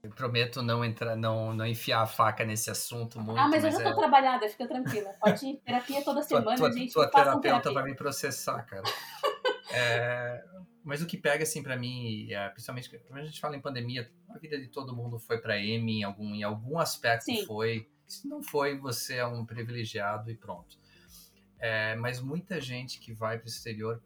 A: Eu prometo não entrar, não, não enfiar a faca nesse assunto muito.
C: Ah, mas, mas eu já tô é... trabalhada, fica tranquila. Pode ir terapia toda semana, tua, gente.
A: Tua terapeuta vai me processar, cara. é, mas o que pega assim para mim, é, principalmente quando a gente fala em pandemia, a vida de todo mundo foi para M em algum em algum aspecto Sim. foi. Se não foi, você é um privilegiado e pronto. É, mas muita gente que vai para o exterior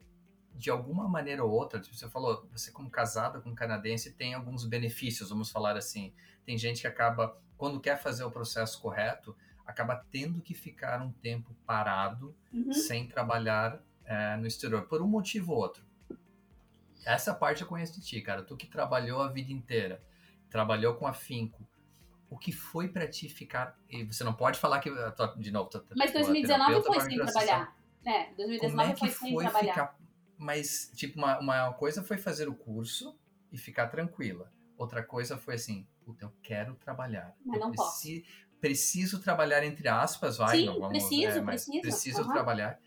A: de alguma maneira ou outra, tipo, você falou, você como casada com um canadense tem alguns benefícios, vamos falar assim. Tem gente que acaba, quando quer fazer o processo correto, acaba tendo que ficar um tempo parado, uhum. sem trabalhar é, no exterior, por um motivo ou outro. Essa parte eu conheço de ti, cara. Tu que trabalhou a vida inteira, trabalhou com afinco. O que foi para ti ficar. E você não pode falar que. De novo,
C: Mas 2019 foi sem trabalhar. É, 2019 é foi sem foi trabalhar. Ficar
A: mas, tipo, uma, uma coisa foi fazer o curso e ficar tranquila. Outra coisa foi assim, puta, eu quero trabalhar.
C: Mas
A: eu
C: não preci
A: posso. Preciso trabalhar, entre aspas, vai,
C: Sim,
A: não vamos...
C: preciso, é, preciso.
A: Preciso uhum. trabalhar.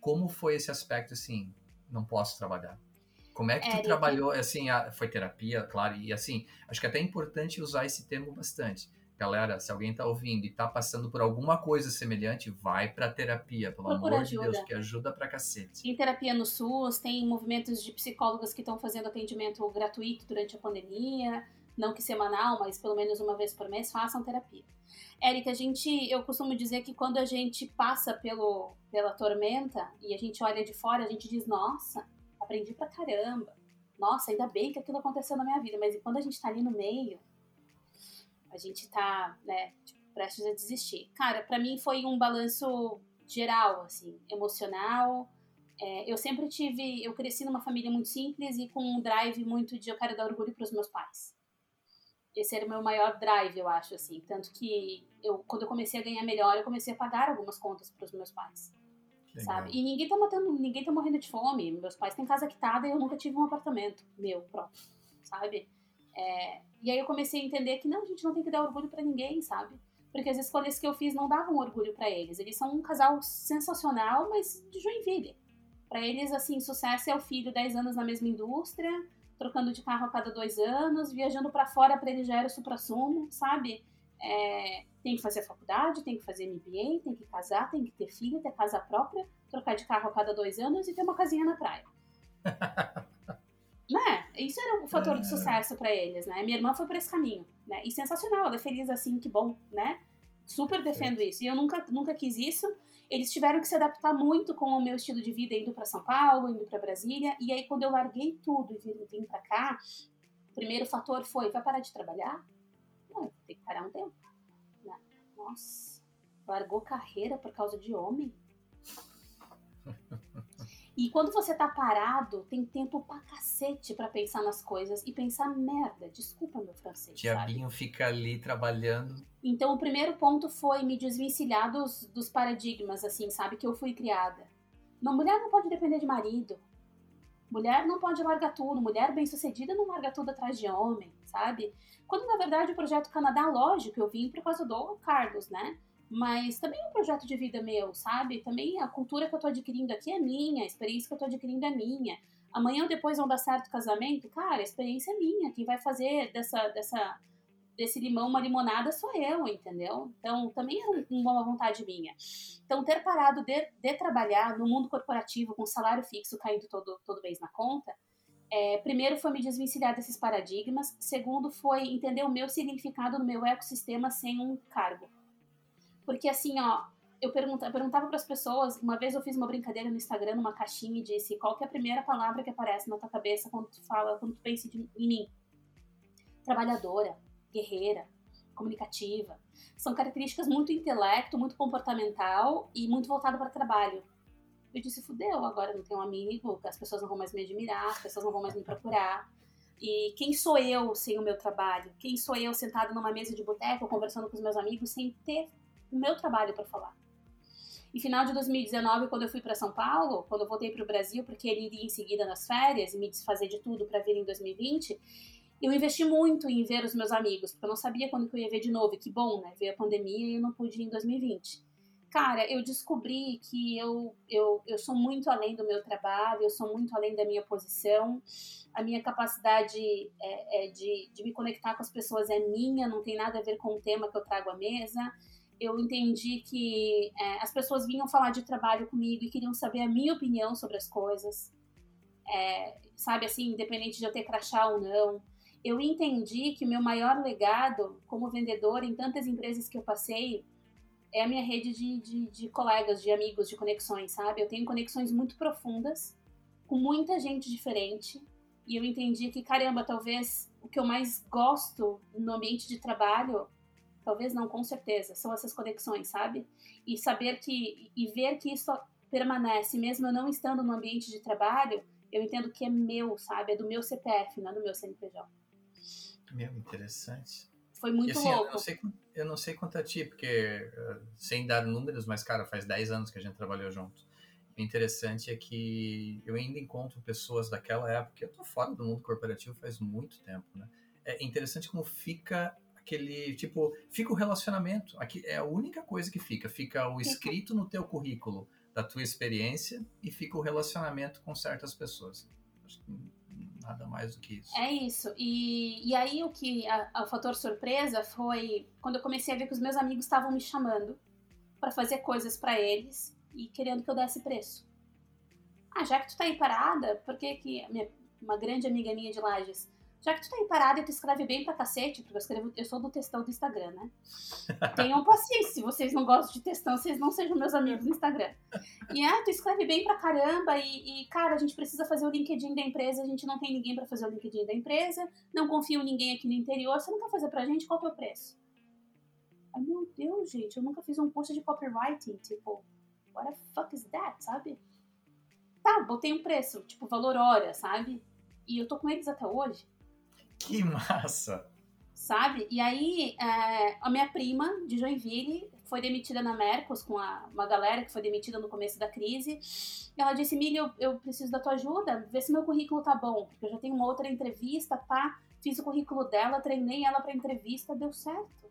A: Como foi esse aspecto, assim, não posso trabalhar? Como é que tu é, trabalhou, assim, foi terapia, claro, e assim, acho que é até importante usar esse termo bastante Galera, se alguém está ouvindo e está passando por alguma coisa semelhante, vai para terapia, pelo Procura amor ajuda. de Deus, que ajuda pra cacete.
C: Tem terapia no SUS, tem movimentos de psicólogas que estão fazendo atendimento gratuito durante a pandemia, não que semanal, mas pelo menos uma vez por mês, façam terapia. Érica, a gente, eu costumo dizer que quando a gente passa pelo, pela tormenta e a gente olha de fora, a gente diz, nossa, aprendi pra caramba. Nossa, ainda bem que aquilo aconteceu na minha vida, mas quando a gente tá ali no meio, a gente tá, né, tipo, prestes a desistir. Cara, para mim foi um balanço geral, assim, emocional. É, eu sempre tive, eu cresci numa família muito simples e com um drive muito de eu quero dar orgulho para os meus pais. Esse era o meu maior drive, eu acho, assim. Tanto que eu, quando eu comecei a ganhar melhor, eu comecei a pagar algumas contas para os meus pais. Legal. Sabe? E ninguém tá matando, ninguém tá morrendo de fome. Meus pais têm casa quitada e eu nunca tive um apartamento meu próprio, sabe? É, e aí eu comecei a entender que não, a gente não tem que dar orgulho para ninguém, sabe? Porque as escolhas que eu fiz não davam orgulho para eles. Eles são um casal sensacional, mas de Joinville. Para eles, assim, sucesso é o filho 10 anos na mesma indústria, trocando de carro a cada dois anos, viajando para fora para ele já era o supra-sumo, sabe? É, tem que fazer faculdade, tem que fazer MBA, tem que casar, tem que ter filho, ter casa própria, trocar de carro a cada dois anos e ter uma casinha na praia. né? Isso era um fator de é. sucesso para eles, né? Minha irmã foi por esse caminho, né? E sensacional, ela é feliz assim, que bom, né? Super defendo isso. E eu nunca, nunca quis isso. Eles tiveram que se adaptar muito com o meu estilo de vida indo para São Paulo, indo para Brasília. E aí quando eu larguei tudo e vim, vim para cá, o primeiro fator foi: vai parar de trabalhar? Tem que parar um tempo. Né? Nossa, largou carreira por causa de homem? E quando você tá parado, tem tempo pra cacete pra pensar nas coisas e pensar merda. Desculpa meu francês.
A: Diabinho sabe? fica ali trabalhando.
C: Então o primeiro ponto foi me desvencilhar dos, dos paradigmas, assim, sabe? Que eu fui criada. Uma mulher não pode depender de marido. Mulher não pode largar tudo. Mulher bem-sucedida não larga tudo atrás de homem, sabe? Quando na verdade o projeto Canadá, lógico, eu vim por causa do Carlos, né? mas também é um projeto de vida meu, sabe? Também a cultura que eu tô adquirindo aqui é minha, a experiência que eu tô adquirindo é minha. Amanhã ou depois vão dar certo o casamento, cara, a experiência é minha. Quem vai fazer dessa, dessa, desse limão uma limonada sou eu, entendeu? Então também é uma vontade minha. Então ter parado de, de trabalhar no mundo corporativo com salário fixo caindo todo, todo mês na conta, é, primeiro foi me desvencilhar desses paradigmas, segundo foi entender o meu significado no meu ecossistema sem um cargo. Porque assim, ó, eu, pergunta, eu perguntava para as pessoas, uma vez eu fiz uma brincadeira no Instagram, numa caixinha, e disse qual é a primeira palavra que aparece na tua cabeça quando tu fala, quando tu pensa em mim. Trabalhadora, guerreira, comunicativa. São características muito intelecto, muito comportamental e muito voltado para trabalho. Eu disse, fudeu, agora não tenho um amigo, as pessoas não vão mais me admirar, as pessoas não vão mais me procurar. E quem sou eu sem o meu trabalho? Quem sou eu sentado numa mesa de boteco conversando com os meus amigos sem ter o meu trabalho para falar. E final de 2019, quando eu fui para São Paulo, quando eu voltei para o Brasil, porque ele iria em seguida nas férias e me desfazer de tudo para vir em 2020, eu investi muito em ver os meus amigos, porque eu não sabia quando eu ia ver de novo. E que bom, né? Veio a pandemia e eu não pude ir em 2020. Cara, eu descobri que eu, eu, eu sou muito além do meu trabalho, eu sou muito além da minha posição. A minha capacidade é, é de, de me conectar com as pessoas é minha, não tem nada a ver com o tema que eu trago à mesa eu entendi que é, as pessoas vinham falar de trabalho comigo e queriam saber a minha opinião sobre as coisas. É, sabe assim, independente de eu ter crachá ou não. Eu entendi que o meu maior legado como vendedor em tantas empresas que eu passei é a minha rede de, de, de colegas, de amigos, de conexões, sabe? Eu tenho conexões muito profundas com muita gente diferente e eu entendi que, caramba, talvez o que eu mais gosto no ambiente de trabalho Talvez não, com certeza. São essas conexões, sabe? E saber que. E ver que isso permanece, mesmo eu não estando no ambiente de trabalho, eu entendo que é meu, sabe? É do meu CPF, não é do meu CNPJ.
A: Meu, interessante.
C: Foi muito assim, louco.
A: Eu não, sei, eu não sei quanto a ti, porque, eh, sem dar números, mas, cara, faz 10 anos que a gente trabalhou junto. O interessante é que eu ainda encontro pessoas daquela época. Eu tô fora do mundo corporativo faz muito tempo, né? É interessante como fica aquele tipo, fica o relacionamento. Aqui é a única coisa que fica, fica o escrito no teu currículo da tua experiência e fica o relacionamento com certas pessoas. Acho que nada mais do que isso.
C: É isso. E, e aí o que a, o fator surpresa foi quando eu comecei a ver que os meus amigos estavam me chamando para fazer coisas para eles e querendo que eu desse preço. Ah, já que tu tá aí parada, por que que minha, uma grande amiga minha de Lages já que tu tá aí parado e tu escreve bem pra cacete, porque eu escrevo, eu sou do textão do Instagram, né? Tenham paciência, se vocês não gostam de textão, vocês não sejam meus amigos no Instagram. E é, tu escreve bem pra caramba e, e, cara, a gente precisa fazer o LinkedIn da empresa, a gente não tem ninguém para fazer o LinkedIn da empresa, não confio em ninguém aqui no interior, você não quer fazer pra gente, qual é o preço? Ai, meu Deus, gente, eu nunca fiz um curso de copywriting, tipo, what the fuck is that, sabe? Tá, botei um preço, tipo, valor hora, sabe? E eu tô com eles até hoje.
A: Que massa!
C: Sabe? E aí, é, a minha prima de Joinville foi demitida na Mercos com a, uma galera que foi demitida no começo da crise. Ela disse: Milha, eu, eu, preciso da tua ajuda, vê se meu currículo tá bom, porque eu já tenho uma outra entrevista, pá. Fiz o currículo dela, treinei ela pra entrevista, deu certo.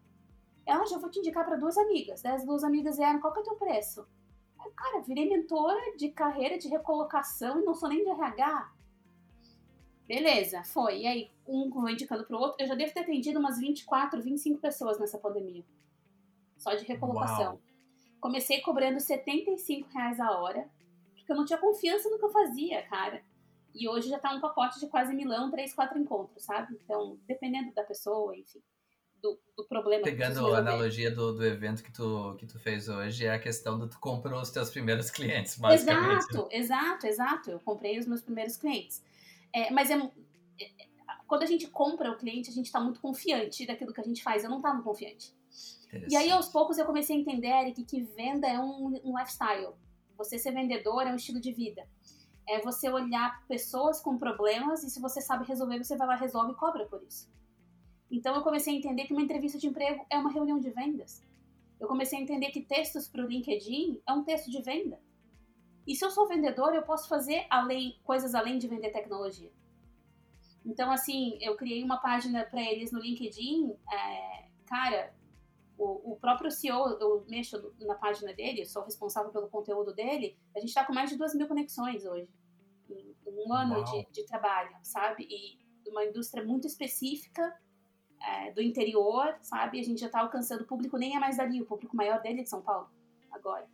C: Ela já vou te indicar para duas amigas. As duas amigas eram: qual que é o teu preço? cara, virei mentora de carreira de recolocação e não sou nem de RH. Beleza, foi. E aí, um foi indicando pro outro. Eu já devo ter atendido umas 24, 25 pessoas nessa pandemia. Só de recolocação. Uau. Comecei cobrando 75 reais a hora, porque eu não tinha confiança no que eu fazia, cara. E hoje já tá um pacote de quase milão, três, quatro encontros, sabe? Então, dependendo da pessoa, enfim, do, do problema.
A: Pegando a analogia do, do evento que tu, que tu fez hoje, é a questão do tu comprou os teus primeiros clientes, basicamente.
C: Exato, exato, exato. Eu comprei os meus primeiros clientes. É, mas é, é, quando a gente compra o cliente, a gente está muito confiante daquilo que a gente faz. Eu não estava confiante. E aí, aos poucos, eu comecei a entender, Eric, que venda é um, um lifestyle. Você ser vendedor é um estilo de vida. É você olhar pessoas com problemas e se você sabe resolver, você vai lá, resolve e cobra por isso. Então, eu comecei a entender que uma entrevista de emprego é uma reunião de vendas. Eu comecei a entender que textos para o LinkedIn é um texto de venda. E se eu sou vendedor, eu posso fazer além, coisas além de vender tecnologia. Então, assim, eu criei uma página para eles no LinkedIn. É, cara, o, o, próprio CEO, eu mexo na página dele, sou responsável pelo conteúdo dele. A gente está com mais de duas mil conexões hoje. Em um ano de, de, trabalho, sabe? E uma indústria muito específica é, do interior, sabe? A gente já está alcançando o público, nem é mais dali, o público maior dele é de São Paulo, agora.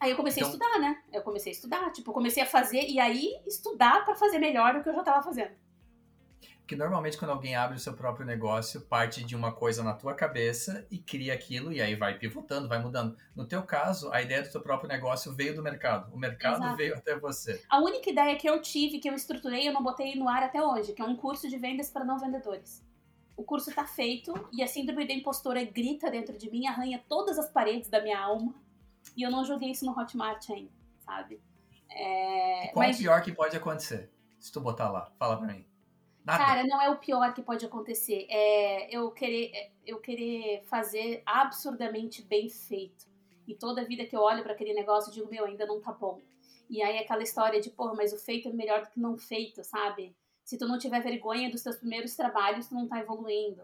C: Aí eu comecei então... a estudar, né? Eu comecei a estudar, tipo, comecei a fazer e aí estudar para fazer melhor do que eu já estava fazendo.
A: Que normalmente quando alguém abre o seu próprio negócio, parte de uma coisa na tua cabeça e cria aquilo e aí vai pivotando, vai mudando. No teu caso, a ideia do teu próprio negócio veio do mercado. O mercado Exato. veio até você.
C: A única ideia que eu tive, que eu estruturei, eu não botei no ar até hoje, que é um curso de vendas para não vendedores. O curso está feito e a síndrome da impostora grita dentro de mim, arranha todas as paredes da minha alma e eu não joguei isso no Hotmart ainda, sabe?
A: É, qual mas... é o pior que pode acontecer? Se tu botar lá, fala pra mim.
C: Nada. Cara, não é o pior que pode acontecer. É eu querer, eu querer fazer absurdamente bem feito. E toda vida que eu olho para aquele negócio, eu digo, meu, ainda não tá bom. E aí aquela história de, pô, mas o feito é melhor do que não feito, sabe? Se tu não tiver vergonha dos teus primeiros trabalhos, tu não tá evoluindo.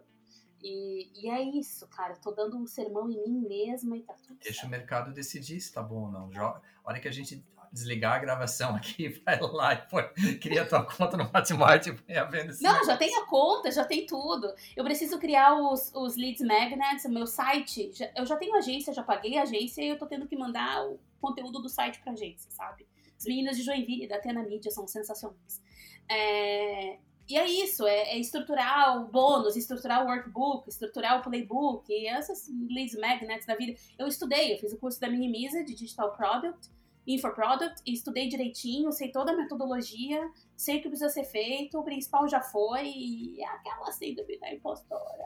C: E, e é isso, cara. Tô dando um sermão em mim mesma e tá tudo
A: Deixa
C: certo.
A: o mercado decidir se tá bom ou não. A hora que a gente desligar a gravação aqui, vai lá e põe, cria tua conta no Hotmart e põe a venda.
C: Não, já tem a conta, já tem tudo. Eu preciso criar os, os leads magnets, o meu site. Já, eu já tenho agência, já paguei a agência e eu tô tendo que mandar o conteúdo do site pra agência, sabe? As meninas de Joinville, da Atena Mídia, são sensacionais. É, e é isso, é, é, estruturar o bônus, estruturar o workbook, estruturar o playbook, e essas leads magnets da vida. Eu estudei, eu fiz o curso da Minimiza de Digital Product, Infoproduct, e estudei direitinho, sei toda a metodologia, sei o que precisa ser feito, o principal já foi, e é aquela síndrome da impostora.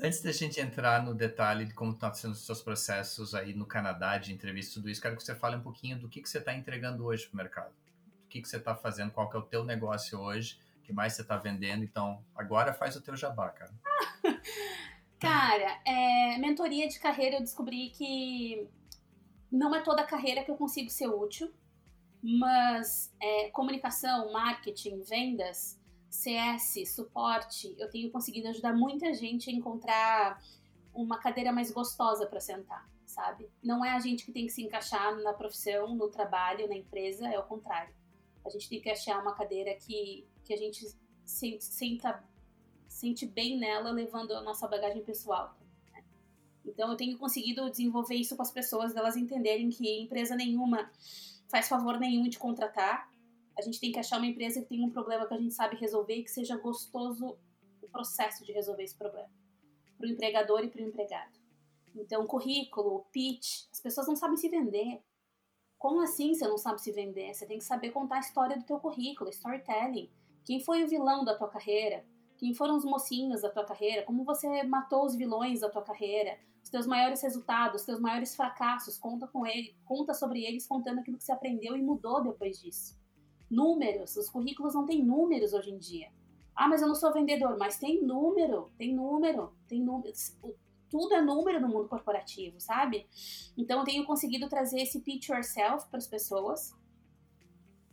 A: Antes da gente entrar no detalhe de como estão sendo os seus processos aí no Canadá, de entrevista tudo isso, quero que você fale um pouquinho do que, que você está entregando hoje para o mercado. Que, que você está fazendo, qual que é o teu negócio hoje, o que mais você está vendendo. Então, agora faz o teu jabá, cara.
C: cara, é, mentoria de carreira eu descobri que não é toda carreira que eu consigo ser útil, mas é, comunicação, marketing, vendas, CS, suporte, eu tenho conseguido ajudar muita gente a encontrar uma cadeira mais gostosa para sentar, sabe? Não é a gente que tem que se encaixar na profissão, no trabalho, na empresa, é o contrário. A gente tem que achar uma cadeira que, que a gente se, senta, sente bem nela, levando a nossa bagagem pessoal. Então eu tenho conseguido desenvolver isso com as pessoas, delas entenderem que empresa nenhuma faz favor nenhum de contratar. A gente tem que achar uma empresa que tem um problema que a gente sabe resolver e que seja gostoso o processo de resolver esse problema. Para o empregador e para o empregado. Então, currículo, pitch, as pessoas não sabem se vender. Como assim você não sabe se vender? Você tem que saber contar a história do teu currículo, storytelling. Quem foi o vilão da tua carreira? Quem foram os mocinhos da tua carreira? Como você matou os vilões da tua carreira? Os teus maiores resultados, os teus maiores fracassos, conta com ele, conta sobre eles, contando aquilo que você aprendeu e mudou depois disso. Números, os currículos não têm números hoje em dia. Ah, mas eu não sou vendedor, mas tem número, tem número, tem número. Tudo é número no mundo corporativo, sabe? Então eu tenho conseguido trazer esse pitch yourself para as pessoas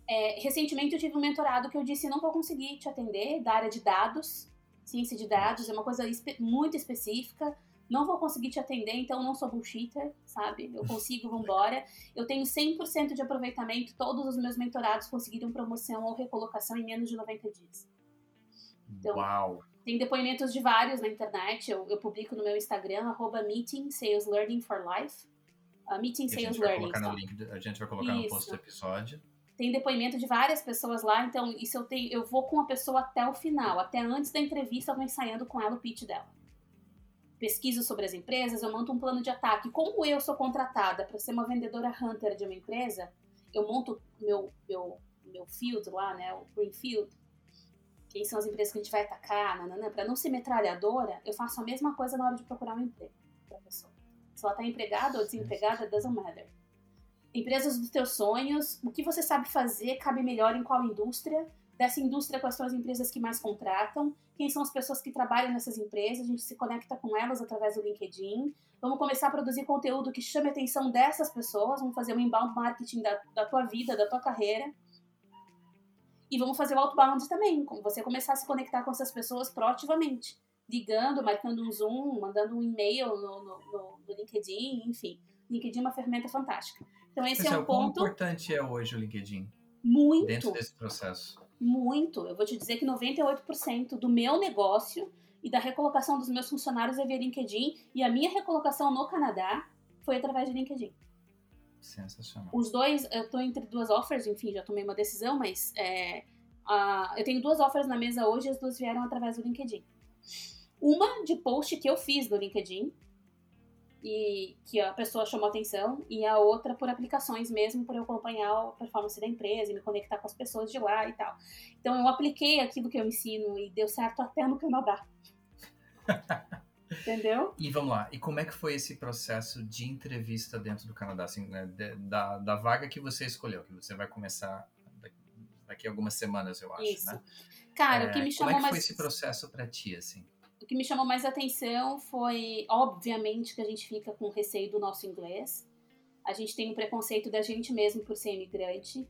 C: é, recentemente eu tive um mentorado que eu disse não vou conseguir te atender da área de dados, ciência de dados, é uma coisa espe muito específica, não vou conseguir te atender, então não sou bullshitter, sabe? Eu consigo, vambora. Eu tenho 100% de aproveitamento, todos os meus mentorados conseguiram promoção ou recolocação em menos de 90 dias.
A: Então, Uau!
C: Tem depoimentos de vários na internet, eu, eu publico no meu Instagram, arroba Meeting Sales Learning for Life. Uh, meeting Sales Learning.
A: No link, a gente vai colocar Isso. no post do episódio
C: tem depoimento de várias pessoas lá, então isso eu tenho, eu vou com a pessoa até o final, até antes da entrevista eu vou ensaiando com ela o pitch dela. Pesquiso sobre as empresas, eu monto um plano de ataque. Como eu sou contratada para ser uma vendedora hunter de uma empresa, eu monto meu meu meu field lá, né, o greenfield. Quem são as empresas que a gente vai atacar, para não ser metralhadora, eu faço a mesma coisa na hora de procurar um emprego para pessoa. Se ela está empregada ou desempregada, doesn't matter. Empresas dos teus sonhos, o que você sabe fazer, cabe melhor em qual indústria, dessa indústria quais são as empresas que mais contratam, quem são as pessoas que trabalham nessas empresas, a gente se conecta com elas através do LinkedIn, vamos começar a produzir conteúdo que chame a atenção dessas pessoas, vamos fazer um inbound marketing da, da tua vida, da tua carreira, e vamos fazer o outbound também, como você começar a se conectar com essas pessoas proativamente, ligando, marcando um Zoom, mandando um e-mail no, no, no, no LinkedIn, enfim. LinkedIn é uma ferramenta fantástica. Então esse Mas, é um ponto.
A: Quão importante é hoje o LinkedIn?
C: Muito.
A: Dentro desse processo.
C: Muito. Eu vou te dizer que 98% do meu negócio e da recolocação dos meus funcionários é via LinkedIn e a minha recolocação no Canadá foi através de LinkedIn.
A: Sensacional.
C: Os dois, eu estou entre duas offers, enfim, já tomei uma decisão, mas é, a, eu tenho duas offers na mesa hoje e as duas vieram através do LinkedIn. Uma de post que eu fiz no LinkedIn, e que a pessoa chamou atenção, e a outra por aplicações mesmo, por eu acompanhar a performance da empresa e me conectar com as pessoas de lá e tal. Então eu apliquei aquilo que eu ensino e deu certo até no Canadá. Entendeu?
A: E vamos lá, e como é que foi esse processo de entrevista dentro do Canadá, assim, né, da, da vaga que você escolheu, que você vai começar daqui a algumas semanas, eu acho,
C: Isso.
A: né?
C: Cara, é, o que me chamou
A: mais... Como é que
C: mais...
A: foi esse processo para ti, assim?
C: o que me chamou mais atenção foi, obviamente, que a gente fica com receio do nosso inglês. A gente tem um preconceito da gente mesmo por ser imigrante.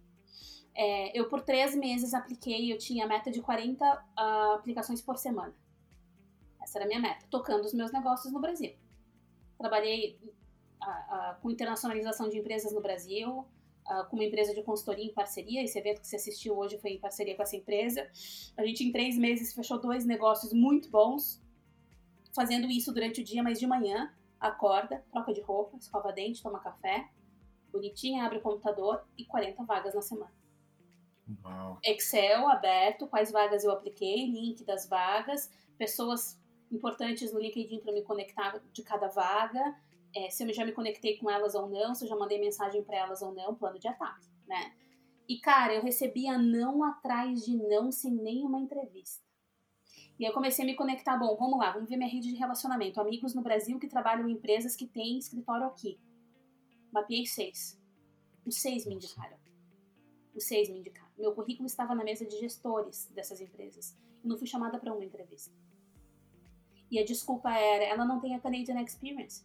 C: É, eu, por três meses, apliquei, eu tinha a meta de 40 uh, ah, aplicações por semana. Essa era a minha meta, tocando os meus negócios no Brasil. Trabalhei uh, uh, com internacionalização de empresas no Brasil, com uma empresa de consultoria em parceria. Esse evento que você assistiu hoje foi em parceria com essa empresa. A gente, em três meses, fechou dois negócios muito bons, fazendo isso durante o dia, mas de manhã, acorda, troca de roupa, escova dente, toma café, bonitinha, abre o computador e 40 vagas na semana.
A: Uau.
C: Excel aberto, quais vagas eu apliquei, link das vagas, pessoas importantes no LinkedIn para me conectar de cada vaga, é, se eu já me conectei com elas ou não, se eu já mandei mensagem para elas ou não, plano de ataque, né? E cara, eu recebia não atrás de não sem nenhuma entrevista. E aí eu comecei a me conectar, bom, vamos lá, vamos ver minha rede de relacionamento. Amigos no Brasil que trabalham em empresas que têm escritório aqui. Mapeei seis. Os seis me indicaram. Os seis me indicaram. Meu currículo estava na mesa de gestores dessas empresas. Eu não fui chamada para uma entrevista. E a desculpa era, ela não tem a Canadian Experience.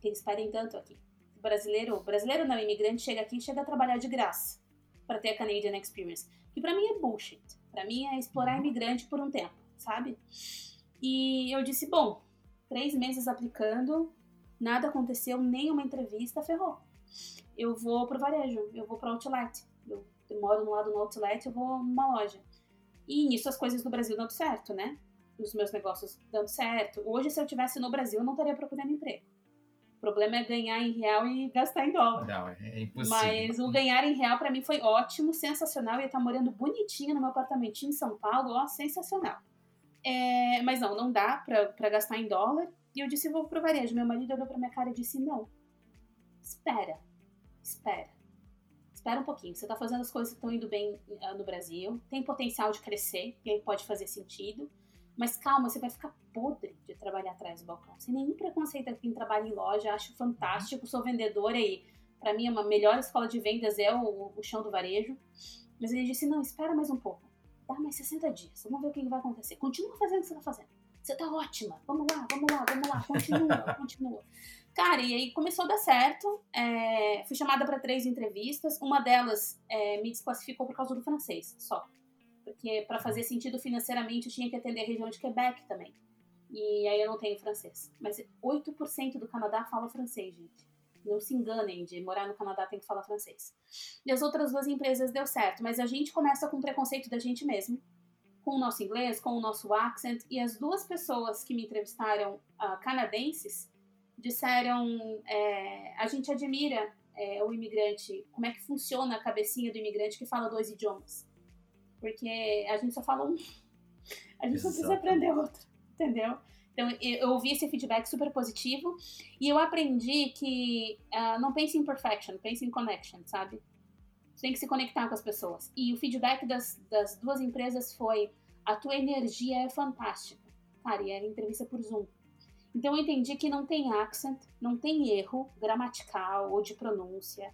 C: Que eles pedem tanto aqui. O brasileiro, brasileiro não, imigrante chega aqui e chega a trabalhar de graça para ter a Canadian Experience. Que para mim é bullshit. Para mim é explorar uhum. imigrante por um tempo, sabe? E eu disse, bom, três meses aplicando, nada aconteceu, nenhuma entrevista, ferrou. Eu vou pro varejo, eu vou pro outlet. Eu, moro no lado do outlet, eu vou numa loja. E nisso as coisas no Brasil dando certo, né? Os meus negócios dando certo. Hoje, se eu tivesse no Brasil, eu não estaria procurando emprego. O problema é ganhar em real e gastar em dólar.
A: Não, é impossível.
C: Mas o ganhar em real para mim foi ótimo, sensacional. Eu ia estar morando bonitinho no meu apartamentinho em São Paulo, ó, sensacional. É, mas não, não dá para gastar em dólar. E eu disse, vou pro varejo. Meu marido olhou pra minha cara e disse, não. Espera, espera. Espera um pouquinho. Você tá fazendo as coisas que estão indo bem ah, no Brasil. Tem potencial de crescer, e aí pode fazer sentido. Mas calma, você vai ficar podre de trabalhar atrás do balcão. Sem nenhum preconceito aqui em trabalho em loja, acho fantástico, sou vendedora e para mim uma melhor escola de vendas é o, o chão do varejo. Mas ele disse: não, espera mais um pouco. Dá mais 60 dias, vamos ver o que vai acontecer. Continua fazendo o que você tá fazendo. Você tá ótima. Vamos lá, vamos lá, vamos lá. Continua, continua. Cara, e aí começou a dar certo. É, fui chamada para três entrevistas. Uma delas é, me desclassificou por causa do francês, só porque para fazer sentido financeiramente eu tinha que atender a região de Quebec também. E aí eu não tenho francês. Mas 8% do Canadá fala francês, gente. Não se enganem de morar no Canadá tem que falar francês. E as outras duas empresas deu certo, mas a gente começa com preconceito da gente mesmo, com o nosso inglês, com o nosso accent. E as duas pessoas que me entrevistaram, uh, canadenses, disseram: é, a gente admira é, o imigrante, como é que funciona a cabecinha do imigrante que fala dois idiomas. Porque a gente só fala um. A gente só precisa aprender outro, entendeu? Então, eu ouvi esse feedback super positivo e eu aprendi que uh, não pense em perfection, pense em connection, sabe? Você tem que se conectar com as pessoas. E o feedback das, das duas empresas foi: a tua energia é fantástica. Cara, e era entrevista por Zoom. Então eu entendi que não tem accent, não tem erro gramatical ou de pronúncia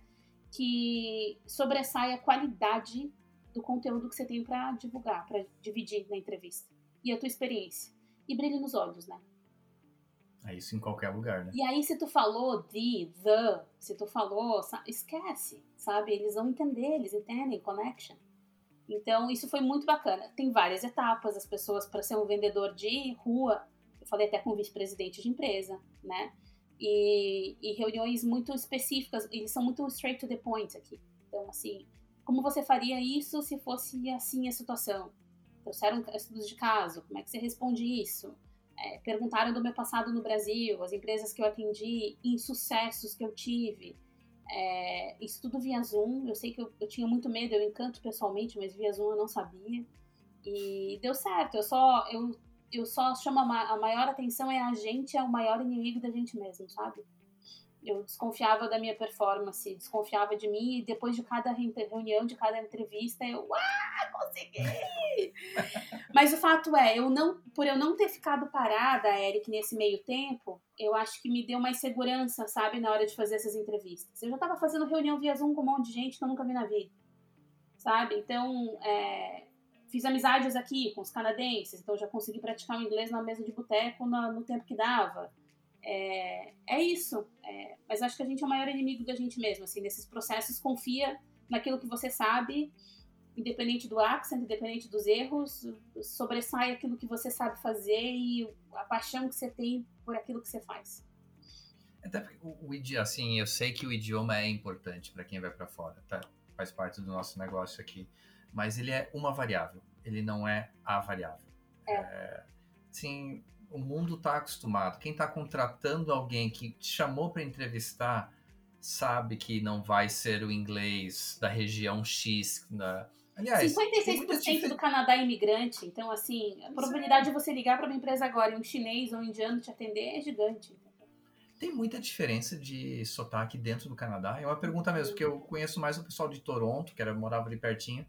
C: que sobressai a qualidade do conteúdo que você tem para divulgar, para dividir na entrevista. E a tua experiência. E brilhe nos olhos, né?
A: É isso em qualquer lugar, né?
C: E aí, se tu falou de, the, se tu falou, esquece, sabe? Eles vão entender, eles entendem, connection. Então, isso foi muito bacana. Tem várias etapas, as pessoas, para ser um vendedor de rua, eu falei até com o vice-presidente de empresa, né? E, e reuniões muito específicas, eles são muito straight to the point aqui. Então, assim, como você faria isso se fosse assim a situação? Trouxeram estudos de caso, como é que você responde isso? É, perguntaram do meu passado no Brasil, as empresas que eu atendi, insucessos que eu tive. É, isso tudo via Zoom. Eu sei que eu, eu, tinha muito medo, eu encanto pessoalmente, mas via Zoom eu não sabia. E deu certo. Eu só, eu, eu só chamo a, a maior atenção é a gente é o maior inimigo da gente mesmo, sabe? Eu desconfiava da minha performance, desconfiava de mim, e depois de cada reunião, de cada entrevista, eu, ah, consegui! Mas o fato é, eu não, por eu não ter ficado parada, Eric, nesse meio tempo, eu acho que me deu mais segurança, sabe, na hora de fazer essas entrevistas. Eu já estava fazendo reunião via Zoom com um monte de gente que eu nunca vi na vida, sabe? Então, é, fiz amizades aqui com os canadenses, então já consegui praticar o inglês na mesa de boteco no tempo que dava. É, é isso. É, mas acho que a gente é o maior inimigo da gente mesmo. Assim, nesses processos, confia naquilo que você sabe, independente do accent, independente dos erros, sobressai aquilo que você sabe fazer e a paixão que você tem por aquilo que você faz.
A: Até porque o, idioma, assim, eu sei que o idioma é importante para quem vai para fora, tá? Faz parte do nosso negócio aqui. Mas ele é uma variável, ele não é a variável.
C: É. é
A: sim, o mundo está acostumado. Quem está contratando alguém que te chamou para entrevistar sabe que não vai ser o inglês da região X. Da...
C: Aliás, 56% do Canadá é imigrante, então assim, a probabilidade de você ligar para uma empresa agora e um chinês ou um indiano te atender é gigante.
A: Tem muita diferença de sotaque dentro do Canadá? É uma pergunta mesmo, porque eu conheço mais o pessoal de Toronto, que era morava ali pertinho.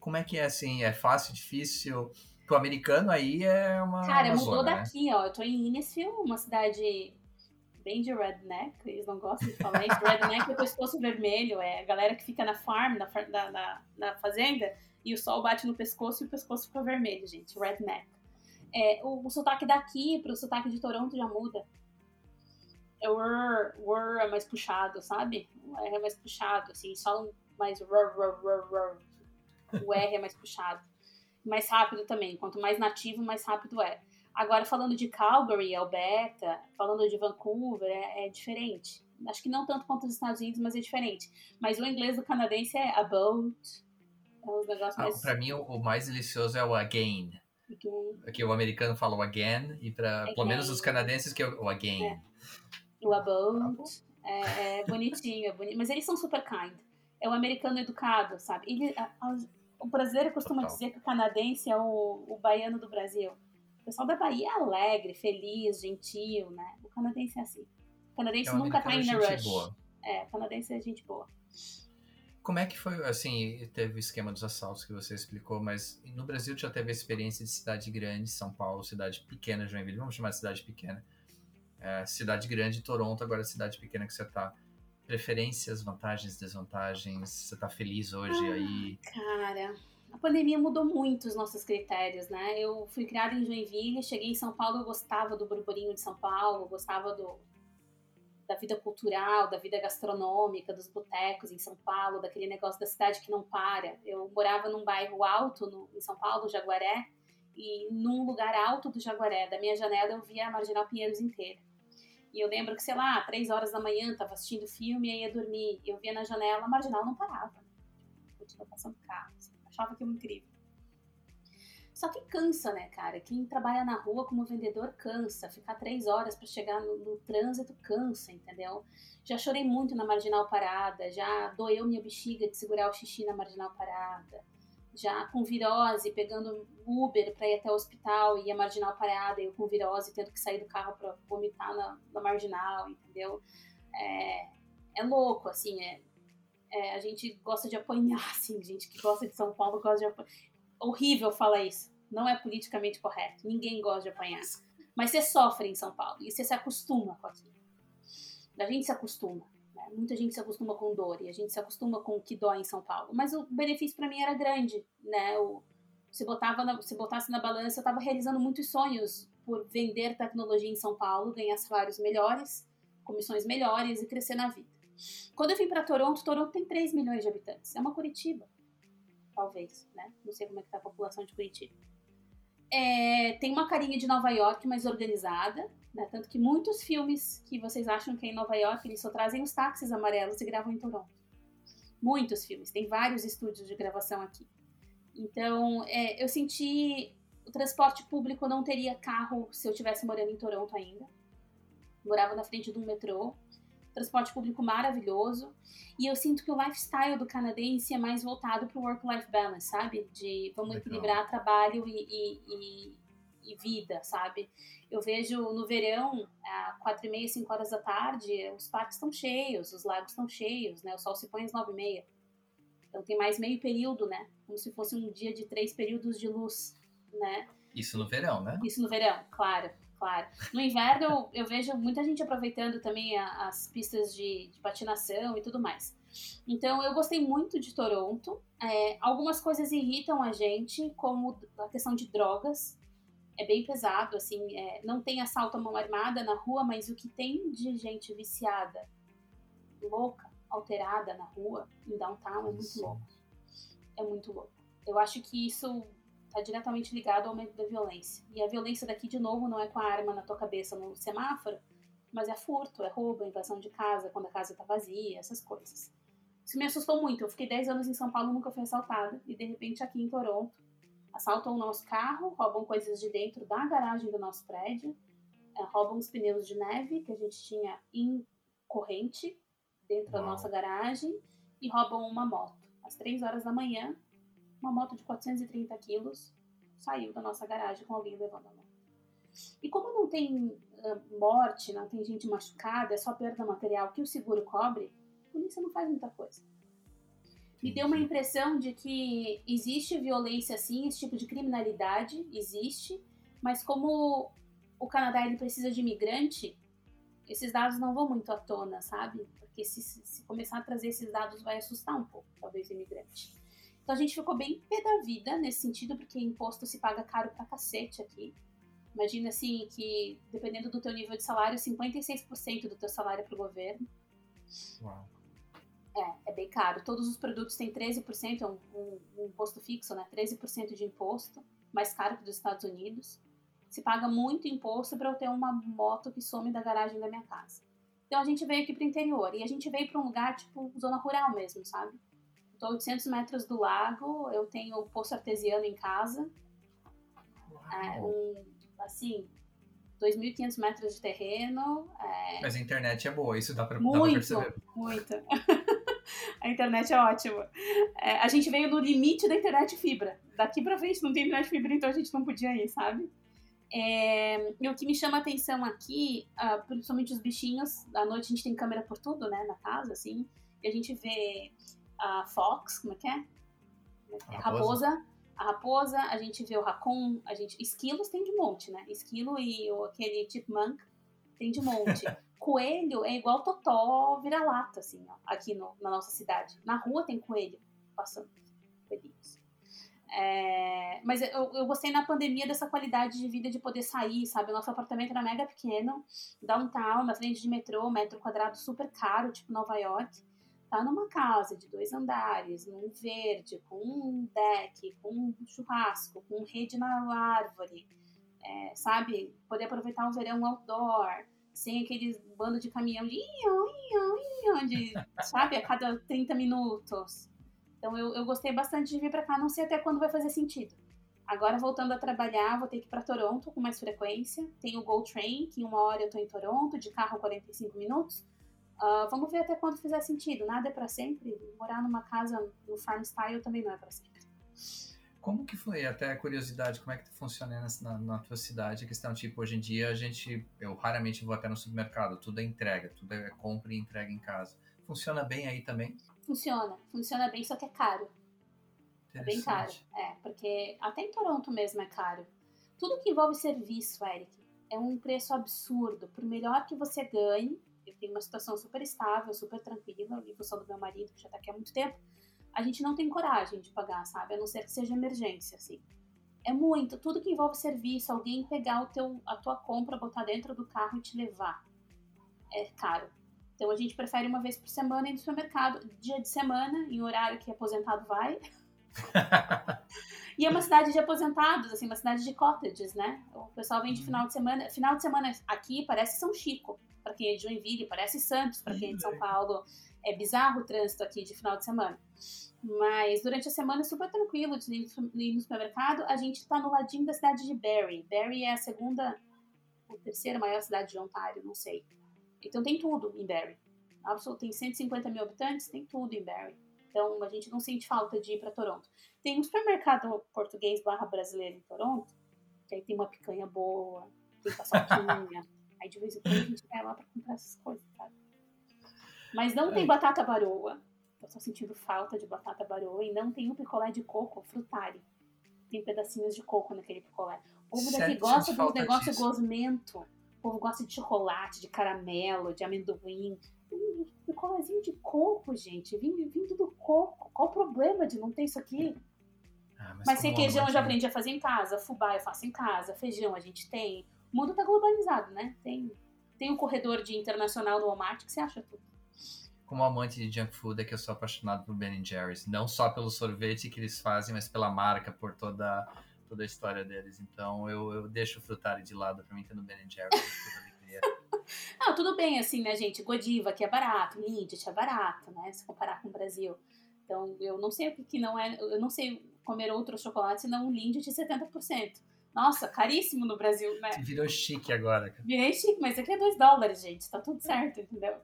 A: Como é que é assim? É fácil, difícil? O americano aí é uma.
C: Cara,
A: uma
C: mudou
A: zona,
C: né? daqui, né? ó. Eu tô em Innisfield, uma cidade bem de redneck, eles não gostam de falar isso. Redneck é o pescoço vermelho, é a galera que fica na farm, na, na, na, fazenda, e o sol bate no pescoço e o pescoço fica vermelho, gente. Redneck. É, o, o sotaque daqui pro sotaque de Toronto já muda. É o r, r é mais puxado, sabe? O R é mais puxado, assim, só mais r, r, r, r. O R é mais puxado mais rápido também. Quanto mais nativo, mais rápido é. Agora, falando de Calgary, Alberta, falando de Vancouver, é, é diferente. Acho que não tanto quanto os Estados Unidos, mas é diferente. Mas o inglês do canadense é about. É um negócios ah, mais...
A: Pra mim, o mais delicioso é o again.
C: again.
A: Aqui o americano fala o again, e para pelo menos os canadenses que é o again. É.
C: O about. É, é bonitinho, é bonito. Mas eles são super kind. É o americano educado, sabe? Ele, o brasileiro costuma Total. dizer que o canadense é o, o baiano do Brasil. O pessoal da Bahia é alegre, feliz, gentil, né? O canadense é assim. O canadense é nunca tá in a rush. Boa. É, o canadense é gente boa.
A: Como é que foi, assim, teve o esquema dos assaltos que você explicou, mas no Brasil já teve a experiência de cidade grande, São Paulo, cidade pequena, Joinville, vamos chamar de cidade pequena. É, cidade grande, Toronto, agora cidade pequena que você tá preferências, vantagens, desvantagens? Você tá feliz hoje ah, aí?
C: Cara, a pandemia mudou muito os nossos critérios, né? Eu fui criada em Joinville, cheguei em São Paulo, eu gostava do burburinho de São Paulo, gostava do da vida cultural, da vida gastronômica, dos botecos em São Paulo, daquele negócio da cidade que não para. Eu morava num bairro alto no, em São Paulo, Jaguaré, e num lugar alto do Jaguaré, da minha janela eu via a Marginal Pinheiros inteira. E eu lembro que, sei lá, três horas da manhã, tava assistindo filme, aí ia dormir. Eu via na janela, a marginal não parava. Continua passando carro. Assim, achava aquilo incrível. Só que cansa, né, cara? Quem trabalha na rua como vendedor cansa. Ficar três horas para chegar no, no, trânsito cansa, entendeu? Já chorei muito na marginal parada, já doeu minha bexiga de segurar o xixi na marginal parada já com virose, pegando Uber para ir até o hospital e a marginal parada, eu com virose, tendo que sair do carro para vomitar na, na, marginal, entendeu? É, é louco, assim, é, é, a gente gosta de apanhar, assim, gente que gosta de São Paulo gosta de apanhar. Horrível falar isso, não é politicamente correto, ninguém gosta de apanhar. Mas você sofre em São Paulo e você se acostuma com aquilo. A gente se acostuma. Muita gente se acostuma com dor e a gente se acostuma com o que dói em São Paulo. Mas o benefício para mim era grande, né? O, se, botava na, se botasse na balança, eu estava realizando muitos sonhos por vender tecnologia em São Paulo, ganhar salários melhores, comissões melhores e crescer na vida. Quando eu vim para Toronto, Toronto tem 3 milhões de habitantes. É uma Curitiba, talvez, né? Não sei como é que tá a população de Curitiba. É, tem uma carinha de Nova York mais organizada, né? Tanto que muitos filmes que vocês acham que é em Nova York, eles só trazem os táxis amarelos e gravam em Toronto. Muitos filmes, tem vários estúdios de gravação aqui. Então, é, eu senti o transporte público não teria carro se eu estivesse morando em Toronto ainda. Morava na frente de um metrô. Transporte público maravilhoso. E eu sinto que o lifestyle do canadense é mais voltado para o work-life balance, sabe? De vamos Legal. equilibrar trabalho e, e, e, e vida, sabe? Eu vejo no verão, às quatro e meia, cinco horas da tarde, os parques estão cheios, os lagos estão cheios, né? O sol se põe às nove e meia. Então tem mais meio período, né? Como se fosse um dia de três períodos de luz, né?
A: Isso no verão, né?
C: Isso no verão, claro, claro. No inverno eu, eu vejo muita gente aproveitando também a, as pistas de, de, patinação e tudo mais. Então, eu gostei muito de Toronto. É, algumas coisas irritam a gente, como a questão de drogas. É bem pesado, assim, é, não tem assalto à mão armada na rua, mas o que tem de gente viciada, louca, alterada na rua, em downtown, é muito louco. É muito louco. Eu acho que isso está diretamente ligado ao aumento da violência. E a violência daqui, de novo, não é com a arma na tua cabeça no semáforo, mas é furto, é roubo, é invasão de casa, quando a casa está vazia, essas coisas. Isso me assustou muito. Eu fiquei 10 anos em São Paulo, nunca fui assaltada. E de repente aqui em Toronto, assaltam o nosso carro, roubam coisas de dentro da garagem do nosso prédio, é, roubam os pneus de neve que a gente tinha em corrente dentro da nossa garagem e roubam uma moto. Às 3 horas da manhã, uma moto de 430 quilos saiu da nossa garagem com alguém levando a moto. E como não tem uh, morte, não tem gente machucada, é só perda material que o seguro cobre, a polícia não faz muita coisa. Me deu uma impressão de que existe violência sim, esse tipo de criminalidade existe, mas como o Canadá ele precisa de imigrante, esses dados não vão muito à tona, sabe? Porque se, se começar a trazer esses dados vai assustar um pouco, talvez, o imigrante. Então a gente ficou bem pé da vida nesse sentido, porque imposto se paga caro pra cacete aqui. Imagina assim que, dependendo do teu nível de salário, 56% do teu salário é pro governo. Uau. É, é bem caro. Todos os produtos têm 13%, é um, um, um imposto fixo, né? 13% de imposto, mais caro que dos Estados Unidos. Se paga muito imposto para eu ter uma moto que some da garagem da minha casa. Então a gente veio aqui pro interior e a gente veio para um lugar tipo zona rural mesmo, sabe? Estou a 800 metros do lago, eu tenho o poço artesiano em casa. É, um, assim, 2.500 metros de terreno. É...
A: Mas a internet é boa, isso dá para
C: perceber. Muito. a internet é ótima. É, a gente veio no limite da internet fibra. Daqui para frente não tem internet fibra, então a gente não podia ir, sabe? É, e o que me chama a atenção aqui, uh, principalmente os bichinhos, à noite a gente tem câmera por tudo, né, na casa, assim, e a gente vê a Fox, como é que é? A raposa. raposa. A raposa, a gente vê o raccoon, a gente... Esquilos tem de monte, né? Esquilo e o, aquele chipmunk tem de monte. coelho é igual totó vira-lata, assim, ó, aqui no, na nossa cidade. Na rua tem coelho passando, coelhinhos. É, mas eu, eu gostei na pandemia dessa qualidade de vida de poder sair, sabe? O nosso apartamento era mega pequeno, downtown, na frente de metrô, metro quadrado super caro, tipo Nova York. Tá numa casa de dois andares, num verde, com um deck, com um churrasco, com rede na árvore, é, sabe? Poder aproveitar o verão outdoor, sem aqueles bando de caminhão de, de sabe? A cada 30 minutos. Então eu, eu gostei bastante de vir para cá, não sei até quando vai fazer sentido. Agora voltando a trabalhar, vou ter que ir para Toronto com mais frequência. Tem o Go Train, que em uma hora eu tô em Toronto, de carro 45 minutos. Uh, vamos ver até quando fizer sentido. Nada é para sempre. Morar numa casa no farm style também não é para sempre.
A: Como que foi, até curiosidade, como é que funciona na, na, tua cidade? A questão, tipo, hoje em dia a gente, eu raramente vou até no supermercado, tudo é entrega, tudo é compra e entrega em casa. Funciona bem aí também?
C: Funciona, funciona bem, só que é caro. É bem caro, é, porque até em Toronto mesmo é caro. Tudo que envolve serviço, Eric, é um preço absurdo. Por melhor que você ganhe, eu tenho uma situação super estável, super tranquila, em função do meu marido, que já está aqui há muito tempo, a gente não tem coragem de pagar, sabe? A não ser que seja emergência, assim. É muito, tudo que envolve serviço, alguém pegar o teu, a tua compra, botar dentro do carro e te levar. É caro. Então a gente prefere uma vez por semana ir no supermercado, dia de semana, em horário que aposentado vai. e é uma cidade de aposentados, assim, uma cidade de cottages, né? O pessoal vem de final de semana. Final de semana aqui parece São Chico, para quem é de Joinville, parece Santos, para quem é de São Paulo. É bizarro o trânsito aqui de final de semana. Mas durante a semana é super tranquilo de ir no supermercado. A gente está no ladinho da cidade de Barrie. Barrie é a segunda ou terceira maior cidade de Ontário, não sei. Então tem tudo em Barrie. Absoluto, tem 150 mil habitantes, tem tudo em Barrie. Então a gente não sente falta de ir para Toronto. Tem um supermercado português barra brasileiro em Toronto, que aí tem uma picanha boa, tem paçoquinha. aí de vez em quando a gente vai lá para comprar essas coisas, sabe? Mas não tem batata baroa. Eu tô sentindo falta de batata baroa e não tem um picolé de coco frutari. Tem pedacinhos de coco naquele picolé. O povo daqui gosta do negócio disso. gosmento. O povo gosta de chocolate, de caramelo, de amendoim. Picolézinho de coco, gente, vindo, vindo do coco. Qual o problema de não ter isso aqui? Ah, mas mas requeijão eu já aprendi a fazer em casa, fubá eu faço em casa, feijão a gente tem. O mundo tá globalizado, né? Tem, tem um corredor de internacional no Walmart que você acha tudo.
A: Como amante de junk food, é que eu sou apaixonado por Ben Jerry's. Não só pelo sorvete que eles fazem, mas pela marca, por toda, toda a história deles. Então eu, eu deixo o frutari de lado pra mim ter no Ben Jerry's.
C: Não, tudo bem, assim, né, gente? Godiva, que é barato, Lindt é barato, né? Se comparar com o Brasil. Então, eu não sei o que, que não é. Eu não sei comer outro chocolate senão um Lindt de 70%. Nossa, caríssimo no Brasil, né?
A: Virou chique agora.
C: Virei chique, mas aqui é 2 dólares, gente. Tá tudo certo, entendeu?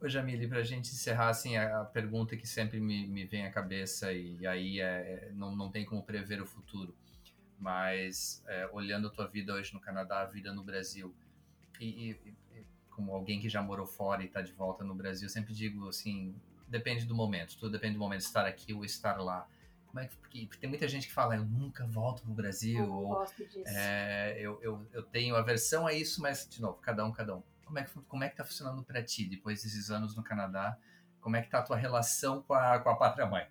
A: Ô Jamile, para a gente encerrar, assim, a, pergunta que sempre me, me vem à cabeça e aí é, não, não tem como prever o futuro, mas é, olhando a tua vida hoje no Canadá, a vida no Brasil, e, e, como alguém que já morou fora e está de volta no Brasil, sempre digo assim, depende do momento, tudo depende do momento, estar aqui ou estar lá. Como é que, porque, tem muita gente que fala, eu nunca volto pro Brasil, eu
C: ou
A: é, eu, eu, eu tenho aversão a isso, mas, de novo, cada um, cada um. Como é que, como é que tá funcionando para ti, depois desses anos no Canadá? Como é que tá a tua relação com a, com a pátria-mãe?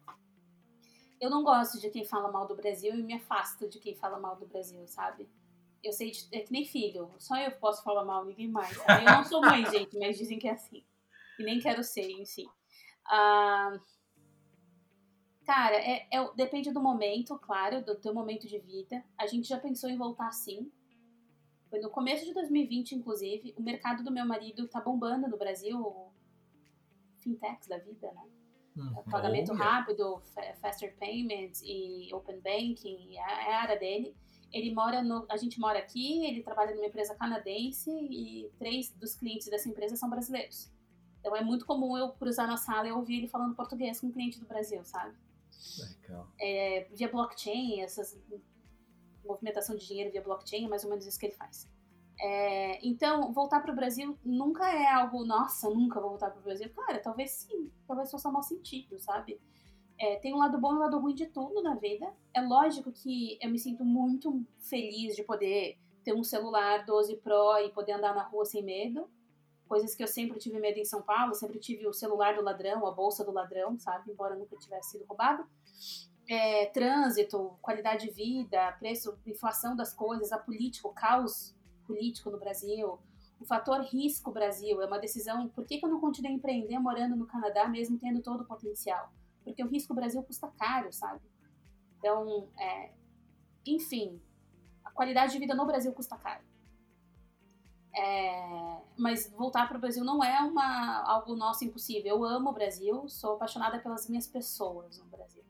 C: Eu não gosto de quem fala mal do Brasil e me afasto de quem fala mal do Brasil, sabe? eu sei, de, é que nem filho, só eu posso falar mal, ninguém mais. Eu não sou mãe, gente, mas dizem que é assim. E nem quero ser em si. Cara, é, é, depende do momento, claro, do teu momento de vida. A gente já pensou em voltar sim. Foi no começo de 2020, inclusive. O mercado do meu marido tá bombando no Brasil. Fintechs da vida, né? Uhum. Pagamento rápido, faster payments e open banking, é, é a área dele. Ele mora no, a gente mora aqui, ele trabalha numa empresa canadense e três dos clientes dessa empresa são brasileiros. Então é muito comum eu cruzar na sala e ouvir ele falando português com um cliente do Brasil, sabe?
A: Legal.
C: É, via blockchain, essas movimentação de dinheiro via blockchain, é mais ou menos isso que ele faz. É, então, voltar para o Brasil nunca é algo, nossa, nunca vou voltar para o Brasil. Cara, talvez sim, talvez faça mau sentido, sabe? É, tem um lado bom e um lado ruim de tudo na vida. É lógico que eu me sinto muito feliz de poder ter um celular 12 Pro e poder andar na rua sem medo. Coisas que eu sempre tive medo em São Paulo, sempre tive o celular do ladrão, a bolsa do ladrão, sabe? Embora nunca tivesse sido roubado. É, trânsito, qualidade de vida, preço, inflação das coisas, a política, o caos político no Brasil, o fator risco Brasil, é uma decisão, por que, que eu não continuei a empreender morando no Canadá mesmo tendo todo o potencial? porque o risco Brasil custa caro, sabe? Então, é, enfim, a qualidade de vida no Brasil custa caro. É, mas voltar para o Brasil não é uma, algo nosso impossível. Eu amo o Brasil, sou apaixonada pelas minhas pessoas no Brasil.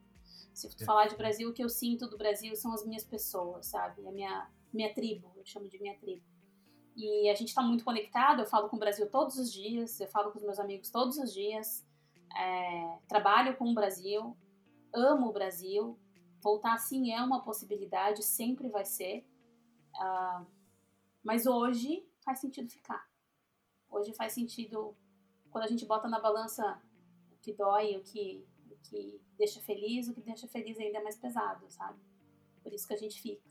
C: Se tu falar de Brasil, o que eu sinto do Brasil são as minhas pessoas, sabe? A minha, minha tribo, eu chamo de minha tribo. E a gente está muito conectado, eu falo com o Brasil todos os dias, eu falo com os meus amigos todos os dias é, trabalho com o Brasil, amo o Brasil, voltar sim é uma possibilidade, sempre vai ser. Uh, mas hoje faz sentido ficar. Hoje faz sentido, quando a gente bota na balança o que dói, o que, o que deixa feliz, o que deixa feliz ainda é mais pesado, sabe? Por isso que a gente fica.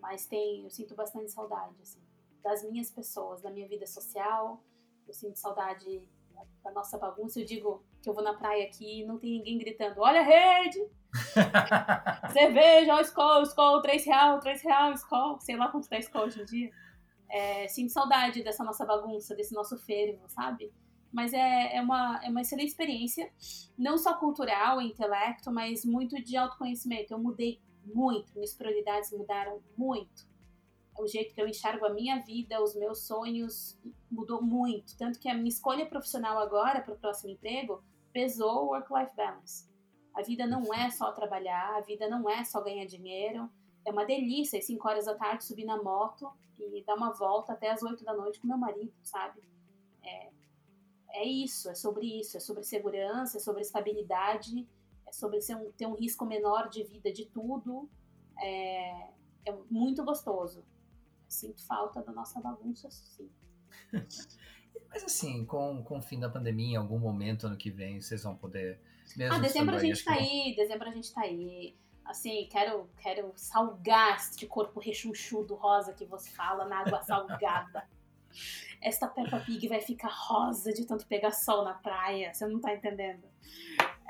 C: Mas tem, eu sinto bastante saudade, assim, das minhas pessoas, da minha vida social. Eu sinto saudade da nossa bagunça. Eu digo, que eu vou na praia aqui e não tem ninguém gritando, olha a rede! Cerveja, ó, Skol, Skol, 3 real, 3 real, Skol, sei lá quanto tá Skol hoje em dia. É, sinto saudade dessa nossa bagunça, desse nosso fervo, sabe? Mas é, é, uma, é uma excelente experiência, não só cultural, intelecto, mas muito de autoconhecimento. Eu mudei muito, minhas prioridades mudaram muito. O jeito que eu enxergo a minha vida, os meus sonhos, mudou muito. Tanto que a minha escolha profissional agora para o próximo emprego pesou o work-life balance. A vida não é só trabalhar, a vida não é só ganhar dinheiro. É uma delícia, às 5 horas da tarde, subir na moto e dar uma volta até as 8 da noite com meu marido, sabe? É, é isso, é sobre isso, é sobre segurança, é sobre estabilidade, é sobre um, ter um risco menor de vida de tudo. É, é muito gostoso. Sinto falta da nossa bagunça, sim.
A: Mas assim, com, com o fim da pandemia, em algum momento ano que vem, vocês vão poder.
C: Mesmo ah, dezembro a gente tá aí, dezembro a gente tá aí. Assim, quero, quero salgar este corpo rechonchudo rosa que você fala na água salgada. esta Peppa Pig vai ficar rosa de tanto pegar sol na praia. Você não tá entendendo.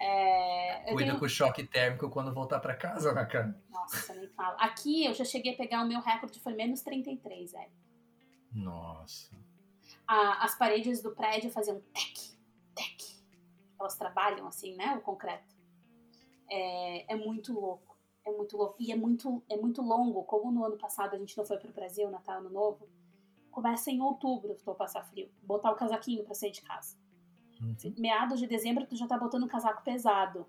C: É,
A: Cuida tenho... com o choque térmico quando voltar para casa, né, cara?
C: Nossa, nem fala. Aqui eu já cheguei a pegar o meu recorde, foi menos 33, velho.
A: Nossa.
C: A, as paredes do prédio faziam tec, tec. Elas trabalham assim, né? O concreto. É, é muito louco. É muito louco. E é muito, é muito longo. Como no ano passado a gente não foi pro Brasil, Natal, Ano Novo. Começa em outubro, estou passar frio. Botar o casaquinho para sair de casa. Uhum. Meados de dezembro, tu já tá botando um casaco pesado.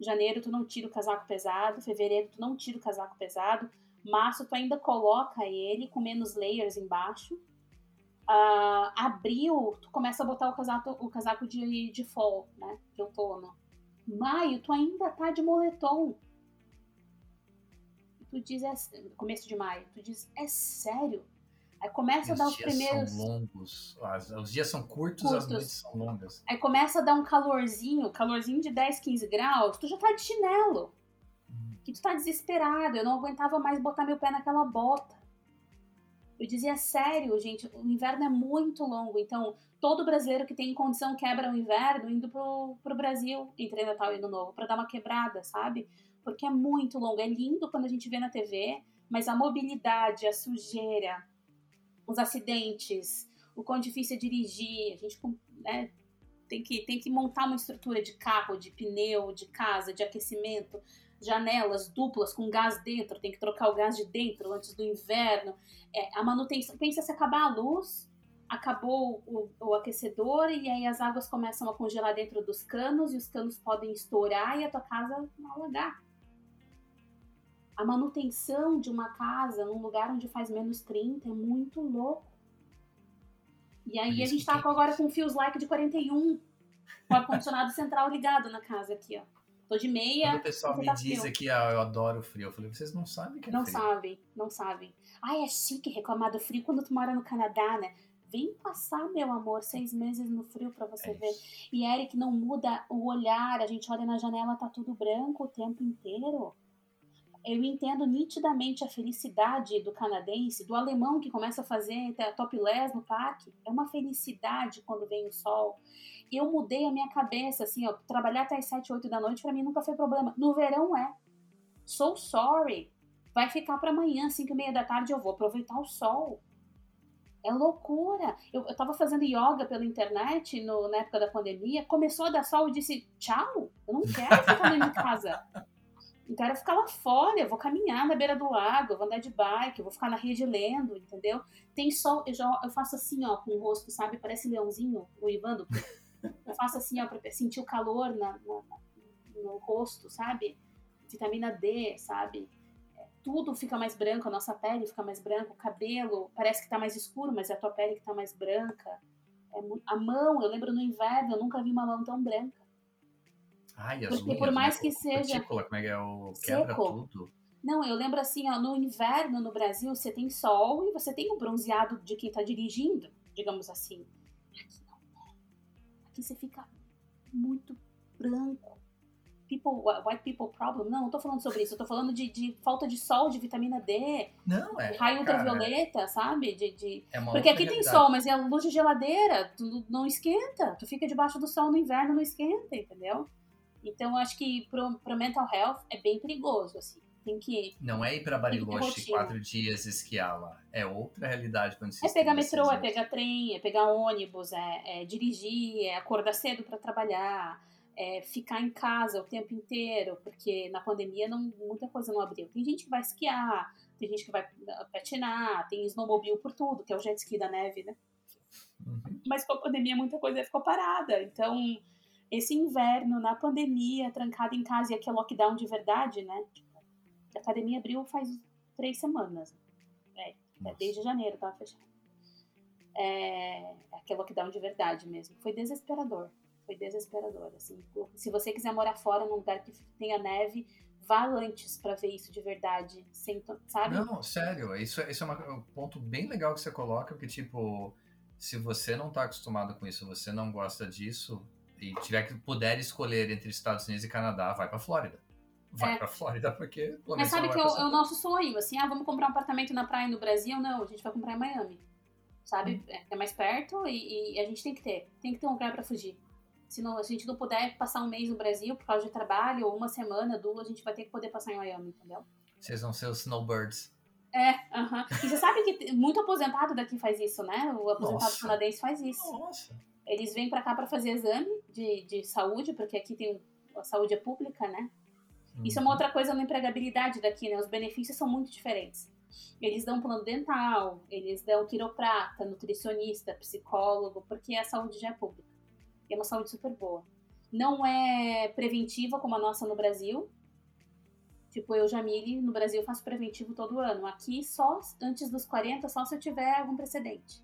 C: Janeiro, tu não tira o casaco pesado. Fevereiro, tu não tira o casaco pesado. Março, tu ainda coloca ele com menos layers embaixo. Uh, abril, tu começa a botar o casaco, o casaco de, de fall, né? De outono. Maio, tu ainda tá de moletom. Tu diz, é, começo de maio, tu diz, é sério? Aí começa a dar os primeiros.
A: São longos. os dias são curtos, curtos, as noites são longas.
C: Aí começa a dar um calorzinho, calorzinho de 10, 15 graus, tu já tá de chinelo. Hum. Que tu tá desesperado. Eu não aguentava mais botar meu pé naquela bota. Eu dizia, sério, gente, o inverno é muito longo. Então, todo brasileiro que tem condição quebra o inverno indo pro, pro Brasil entre Natal e Ano Novo, para dar uma quebrada, sabe? Porque é muito longo. É lindo quando a gente vê na TV, mas a mobilidade, a sujeira, os acidentes, o quão difícil é dirigir, a gente né, tem, que, tem que montar uma estrutura de carro, de pneu, de casa, de aquecimento, janelas duplas com gás dentro, tem que trocar o gás de dentro antes do inverno. É, a manutenção, pensa se acabar a luz, acabou o, o, aquecedor e aí as águas começam a congelar dentro dos canos e os canos podem estourar e a tua casa alagar a manutenção de uma casa num lugar onde faz menos 30 é muito louco. E aí a gente tá que... agora com fios like de 41, com ar-condicionado central ligado na casa aqui, ó. Tô de meia.
A: Quando o pessoal me tá diz frio. aqui, ah, eu adoro frio, eu falei, vocês não sabem que é
C: Não
A: frio.
C: sabem, não sabem. Ai, é chique reclamar do frio quando tu mora no Canadá, né? Vem passar, meu amor, seis meses no frio para você é ver. E Eric não muda o olhar, a gente olha na janela, tá tudo branco o tempo inteiro eu entendo nitidamente a felicidade do canadense, do alemão que começa a fazer topless no parque. É uma felicidade quando vem o sol. Eu mudei a minha cabeça, assim, ó, trabalhar até as 7, 8 da noite para mim nunca foi problema. No verão é. So sorry. Vai ficar para amanhã, 5 e meia da tarde, eu vou aproveitar o sol. É loucura. Eu, eu tava fazendo yoga pela internet no, na época da pandemia. Começou a dar sol e disse: tchau, eu não quero ficar dentro de casa. Então era ficar lá fora, eu vou caminhar na beira do lago, eu vou andar de bike, eu vou ficar na rede lendo, entendeu? Tem sol, eu, já, eu faço assim, ó, com o rosto, sabe? Parece leãozinho uivando. Eu faço assim, ó, pra sentir o calor na, na, no rosto, sabe? Vitamina D, sabe? É, tudo fica mais branco, a nossa pele fica mais branca, o cabelo parece que tá mais escuro, mas é a tua pele que tá mais branca. É, a mão, eu lembro no inverno, eu nunca vi uma mão tão branca.
A: Ai, as
C: Porque por mais né? que seja.
A: Cutícula, como é que é o. Quebra seco. tudo.
C: Não, eu lembro assim, ó, no inverno no Brasil você tem sol e você tem o bronzeado de quem tá dirigindo, digamos assim. Aqui não. Aqui você fica muito branco. People, white people problem. Não, não tô falando sobre isso. Eu tô falando de, de falta de sol, de vitamina D.
A: Não, é.
C: Raio ultravioleta, sabe? De, de... É Porque aqui tem sol, mas é luz de geladeira. Tu não esquenta. Tu fica debaixo do sol no inverno, não esquenta, entendeu? Então, acho que pro, pro mental health é bem perigoso, assim. Tem que.
A: Não é ir para Bariloche quatro dias esquiar lá. É outra realidade quando se
C: É pegar metrô, é pegar trem, é pegar ônibus, é, é dirigir, é acordar cedo para trabalhar, é ficar em casa o tempo inteiro, porque na pandemia não, muita coisa não abriu. Tem gente que vai esquiar, tem gente que vai patinar, tem snowmobile por tudo, que é o jet ski da neve, né? Uhum. Mas com a pandemia muita coisa ficou parada. Então esse inverno, na pandemia, trancada em casa e aqui é lockdown de verdade, né? A academia abriu faz três semanas. É, é desde janeiro tava fechado. É, aqui é lockdown de verdade mesmo. Foi desesperador. Foi desesperador. Assim, se você quiser morar fora num lugar que tenha neve, vá antes para ver isso de verdade, sem, sabe?
A: Não, sério, isso, é, isso é uma, um ponto bem legal que você coloca, porque, tipo, se você não tá acostumado com isso, você não gosta disso, e tiver que puder escolher entre Estados Unidos e Canadá, vai para Flórida. Vai é. para Flórida porque.
C: Mas sabe que é o, é o, nosso sonho, assim, ah, vamos comprar um apartamento na praia no Brasil? Não, a gente vai comprar em Miami. sabe? Uhum. É, mais perto e, e, a gente tem que ter. Tem que ter um lugar para fugir. Se não, a gente não puder passar um mês no Brasil por causa de trabalho, ou uma semana, duas, a gente vai ter que poder passar em Miami, entendeu?
A: Vocês vão ser os snowbirds.
C: É, aham. Uh -huh. E você sabe que muito aposentado daqui faz isso, né? O aposentado Nossa. canadense faz isso.
A: Nossa.
C: Eles vêm para cá para fazer exame de, de saúde, porque aqui tem a saúde é pública, né? Uhum. Isso é uma outra coisa na empregabilidade daqui, né? Os benefícios são muito diferentes. Eles dão plano dental, eles dão quiroprata, nutricionista, psicólogo, porque a saúde já é pública. E é uma saúde super boa. Não é preventiva como a nossa no Brasil. Tipo, eu, Jamile, no Brasil faço preventivo todo ano. Aqui, só antes dos 40, só se eu tiver algum precedente.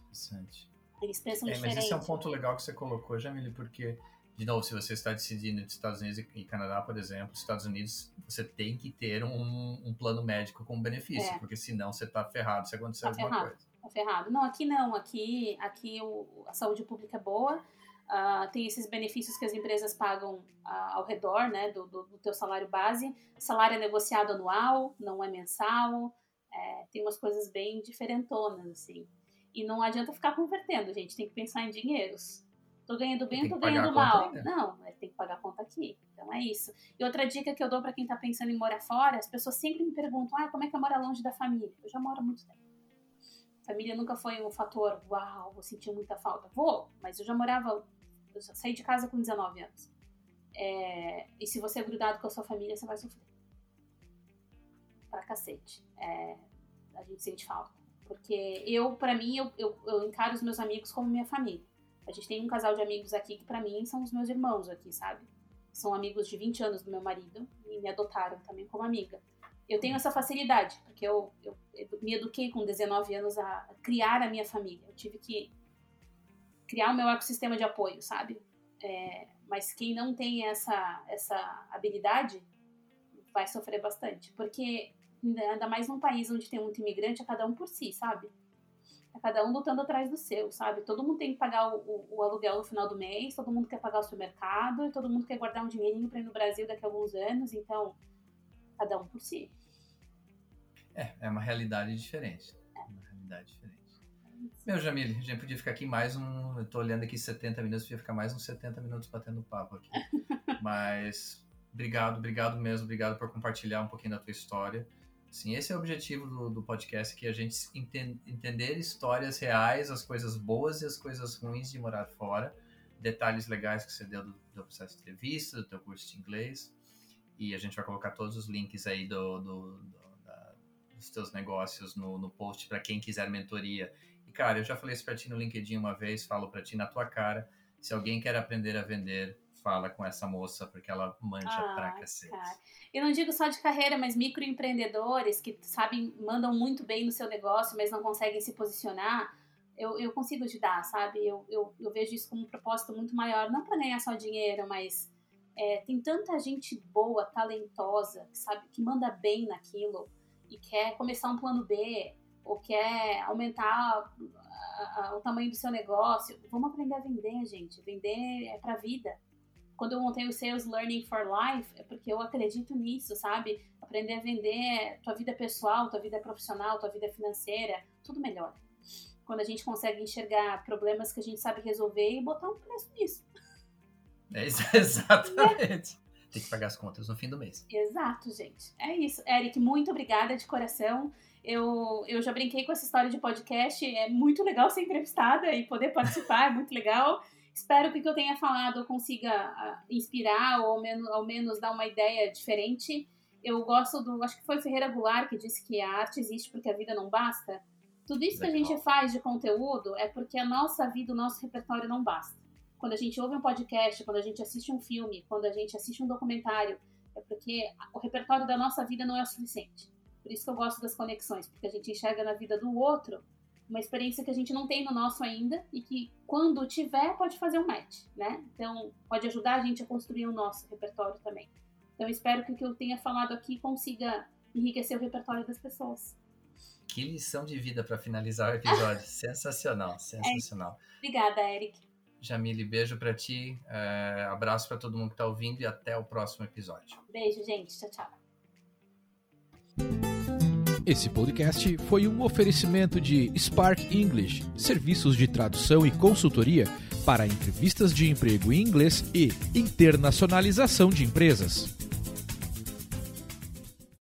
A: Interessante.
C: Eles pensam é, diferente.
A: Mas esse é um ponto legal que você colocou, Jamile, porque, de novo, se você está decidindo entre Estados Unidos e Canadá, por exemplo, Estados Unidos, você tem que ter um, um plano médico com benefício, é. porque senão você está ferrado se acontecer tá alguma ferrado. coisa
C: tá ferrado. Não, aqui não. Aqui, aqui o, a saúde pública é boa. Uh, tem esses benefícios que as empresas pagam uh, ao redor né, do, do, do, teu salário base. Salário é negociado anual, não é mensal. É, tem umas coisas bem diferentonas, assim. E não adianta ficar convertendo, gente. Tem que pensar em dinheiros. Tô ganhando bem, tô ganhando mal. Não, tem que pagar a conta aqui. Então é isso. E outra dica que eu dou para quem tá pensando em morar fora, as pessoas sempre me perguntam: ah, como é que eu moro longe da família? Eu já moro há muito tempo. Família nunca foi um fator, uau, vou sentir muita falta. Vou, mas eu já morava, eu já saí de casa com 19 anos. É, e se você é grudado com a sua família, você vai sofrer. Pra cacete. É, a gente sente falta. Porque eu, para mim, eu, eu, eu, encaro os meus amigos como minha família. A gente tem um casal de amigos aqui que, para mim, são os meus irmãos aqui, sabe? São amigos de 20 anos do meu marido e me adotaram também como amiga eu tenho essa facilidade, porque eu, eu, me eduquei com 19 anos a criar a minha família. Eu tive que criar o meu ecossistema de apoio, sabe? É, mas quem não tem essa, essa habilidade vai sofrer bastante, porque ainda mais num país onde tem muito imigrante, é cada um por si, sabe? É cada um lutando atrás do seu, sabe? Todo mundo tem que pagar o, o, o aluguel no final do mês, todo mundo quer pagar o supermercado, todo mundo quer guardar um dinheirinho para ir no Brasil daqui a alguns anos, então cada um por si.
A: É, é uma realidade diferente. É uma realidade diferente. Meu, Jamile, a gente podia ficar aqui mais um. Eu tô olhando aqui 70 minutos, podia ficar mais uns 70 minutos batendo papo aqui. Mas obrigado, obrigado mesmo, obrigado por compartilhar um pouquinho da tua história. Sim, esse é o objetivo do, do podcast, que a gente entende, entender histórias reais, as coisas boas e as coisas ruins de morar fora, detalhes legais que você deu do, do processo de entrevista, do teu curso de inglês, e a gente vai colocar todos os links aí do, do, do dos teus negócios no, no post para quem quiser mentoria. E, cara, eu já falei isso para ti no LinkedIn uma vez, falo para ti na tua cara. Se alguém quer aprender a vender, fala com essa moça, porque ela manja ah, pra cacete. Cara.
C: Eu não digo só de carreira, mas microempreendedores que sabem, mandam muito bem no seu negócio, mas não conseguem se posicionar. Eu, eu consigo ajudar, sabe? Eu, eu, eu vejo isso como um propósito muito maior, não para ganhar só dinheiro, mas é, tem tanta gente boa, talentosa, sabe, que manda bem naquilo e quer começar um plano B ou quer aumentar o tamanho do seu negócio, vamos aprender a vender, gente. Vender é para vida. Quando eu montei o Sales Learning for Life, é porque eu acredito nisso, sabe? Aprender a vender tua vida pessoal, tua vida profissional, tua vida financeira, tudo melhor. Quando a gente consegue enxergar problemas que a gente sabe resolver e botar um preço nisso.
A: É exatamente tem que pagar as contas no fim do mês.
C: Exato, gente. É isso. Eric, muito obrigada de coração. Eu, eu já brinquei com essa história de podcast. É muito legal ser entrevistada e poder participar, é muito legal. Espero que o que eu tenha falado consiga ah, inspirar ou ao menos, ao menos dar uma ideia diferente. Eu gosto do. Acho que foi Ferreira Goulart que disse que a arte existe porque a vida não basta. Tudo isso que a gente faz de conteúdo é porque a nossa vida, o nosso repertório não basta quando a gente ouve um podcast, quando a gente assiste um filme, quando a gente assiste um documentário, é porque o repertório da nossa vida não é o suficiente. Por isso que eu gosto das conexões, porque a gente enxerga na vida do outro uma experiência que a gente não tem no nosso ainda e que quando tiver pode fazer um match, né? Então pode ajudar a gente a construir o nosso repertório também. Então espero que o que eu tenha falado aqui consiga enriquecer o repertório das pessoas.
A: Que lição de vida para finalizar o episódio. sensacional, sensacional.
C: É. Obrigada, Eric.
A: Jamile, beijo para ti, é, abraço para todo mundo que está ouvindo e até o próximo episódio.
C: Beijo, gente. Tchau, tchau.
B: Esse podcast foi um oferecimento de Spark English, serviços de tradução e consultoria para entrevistas de emprego em inglês e internacionalização de empresas.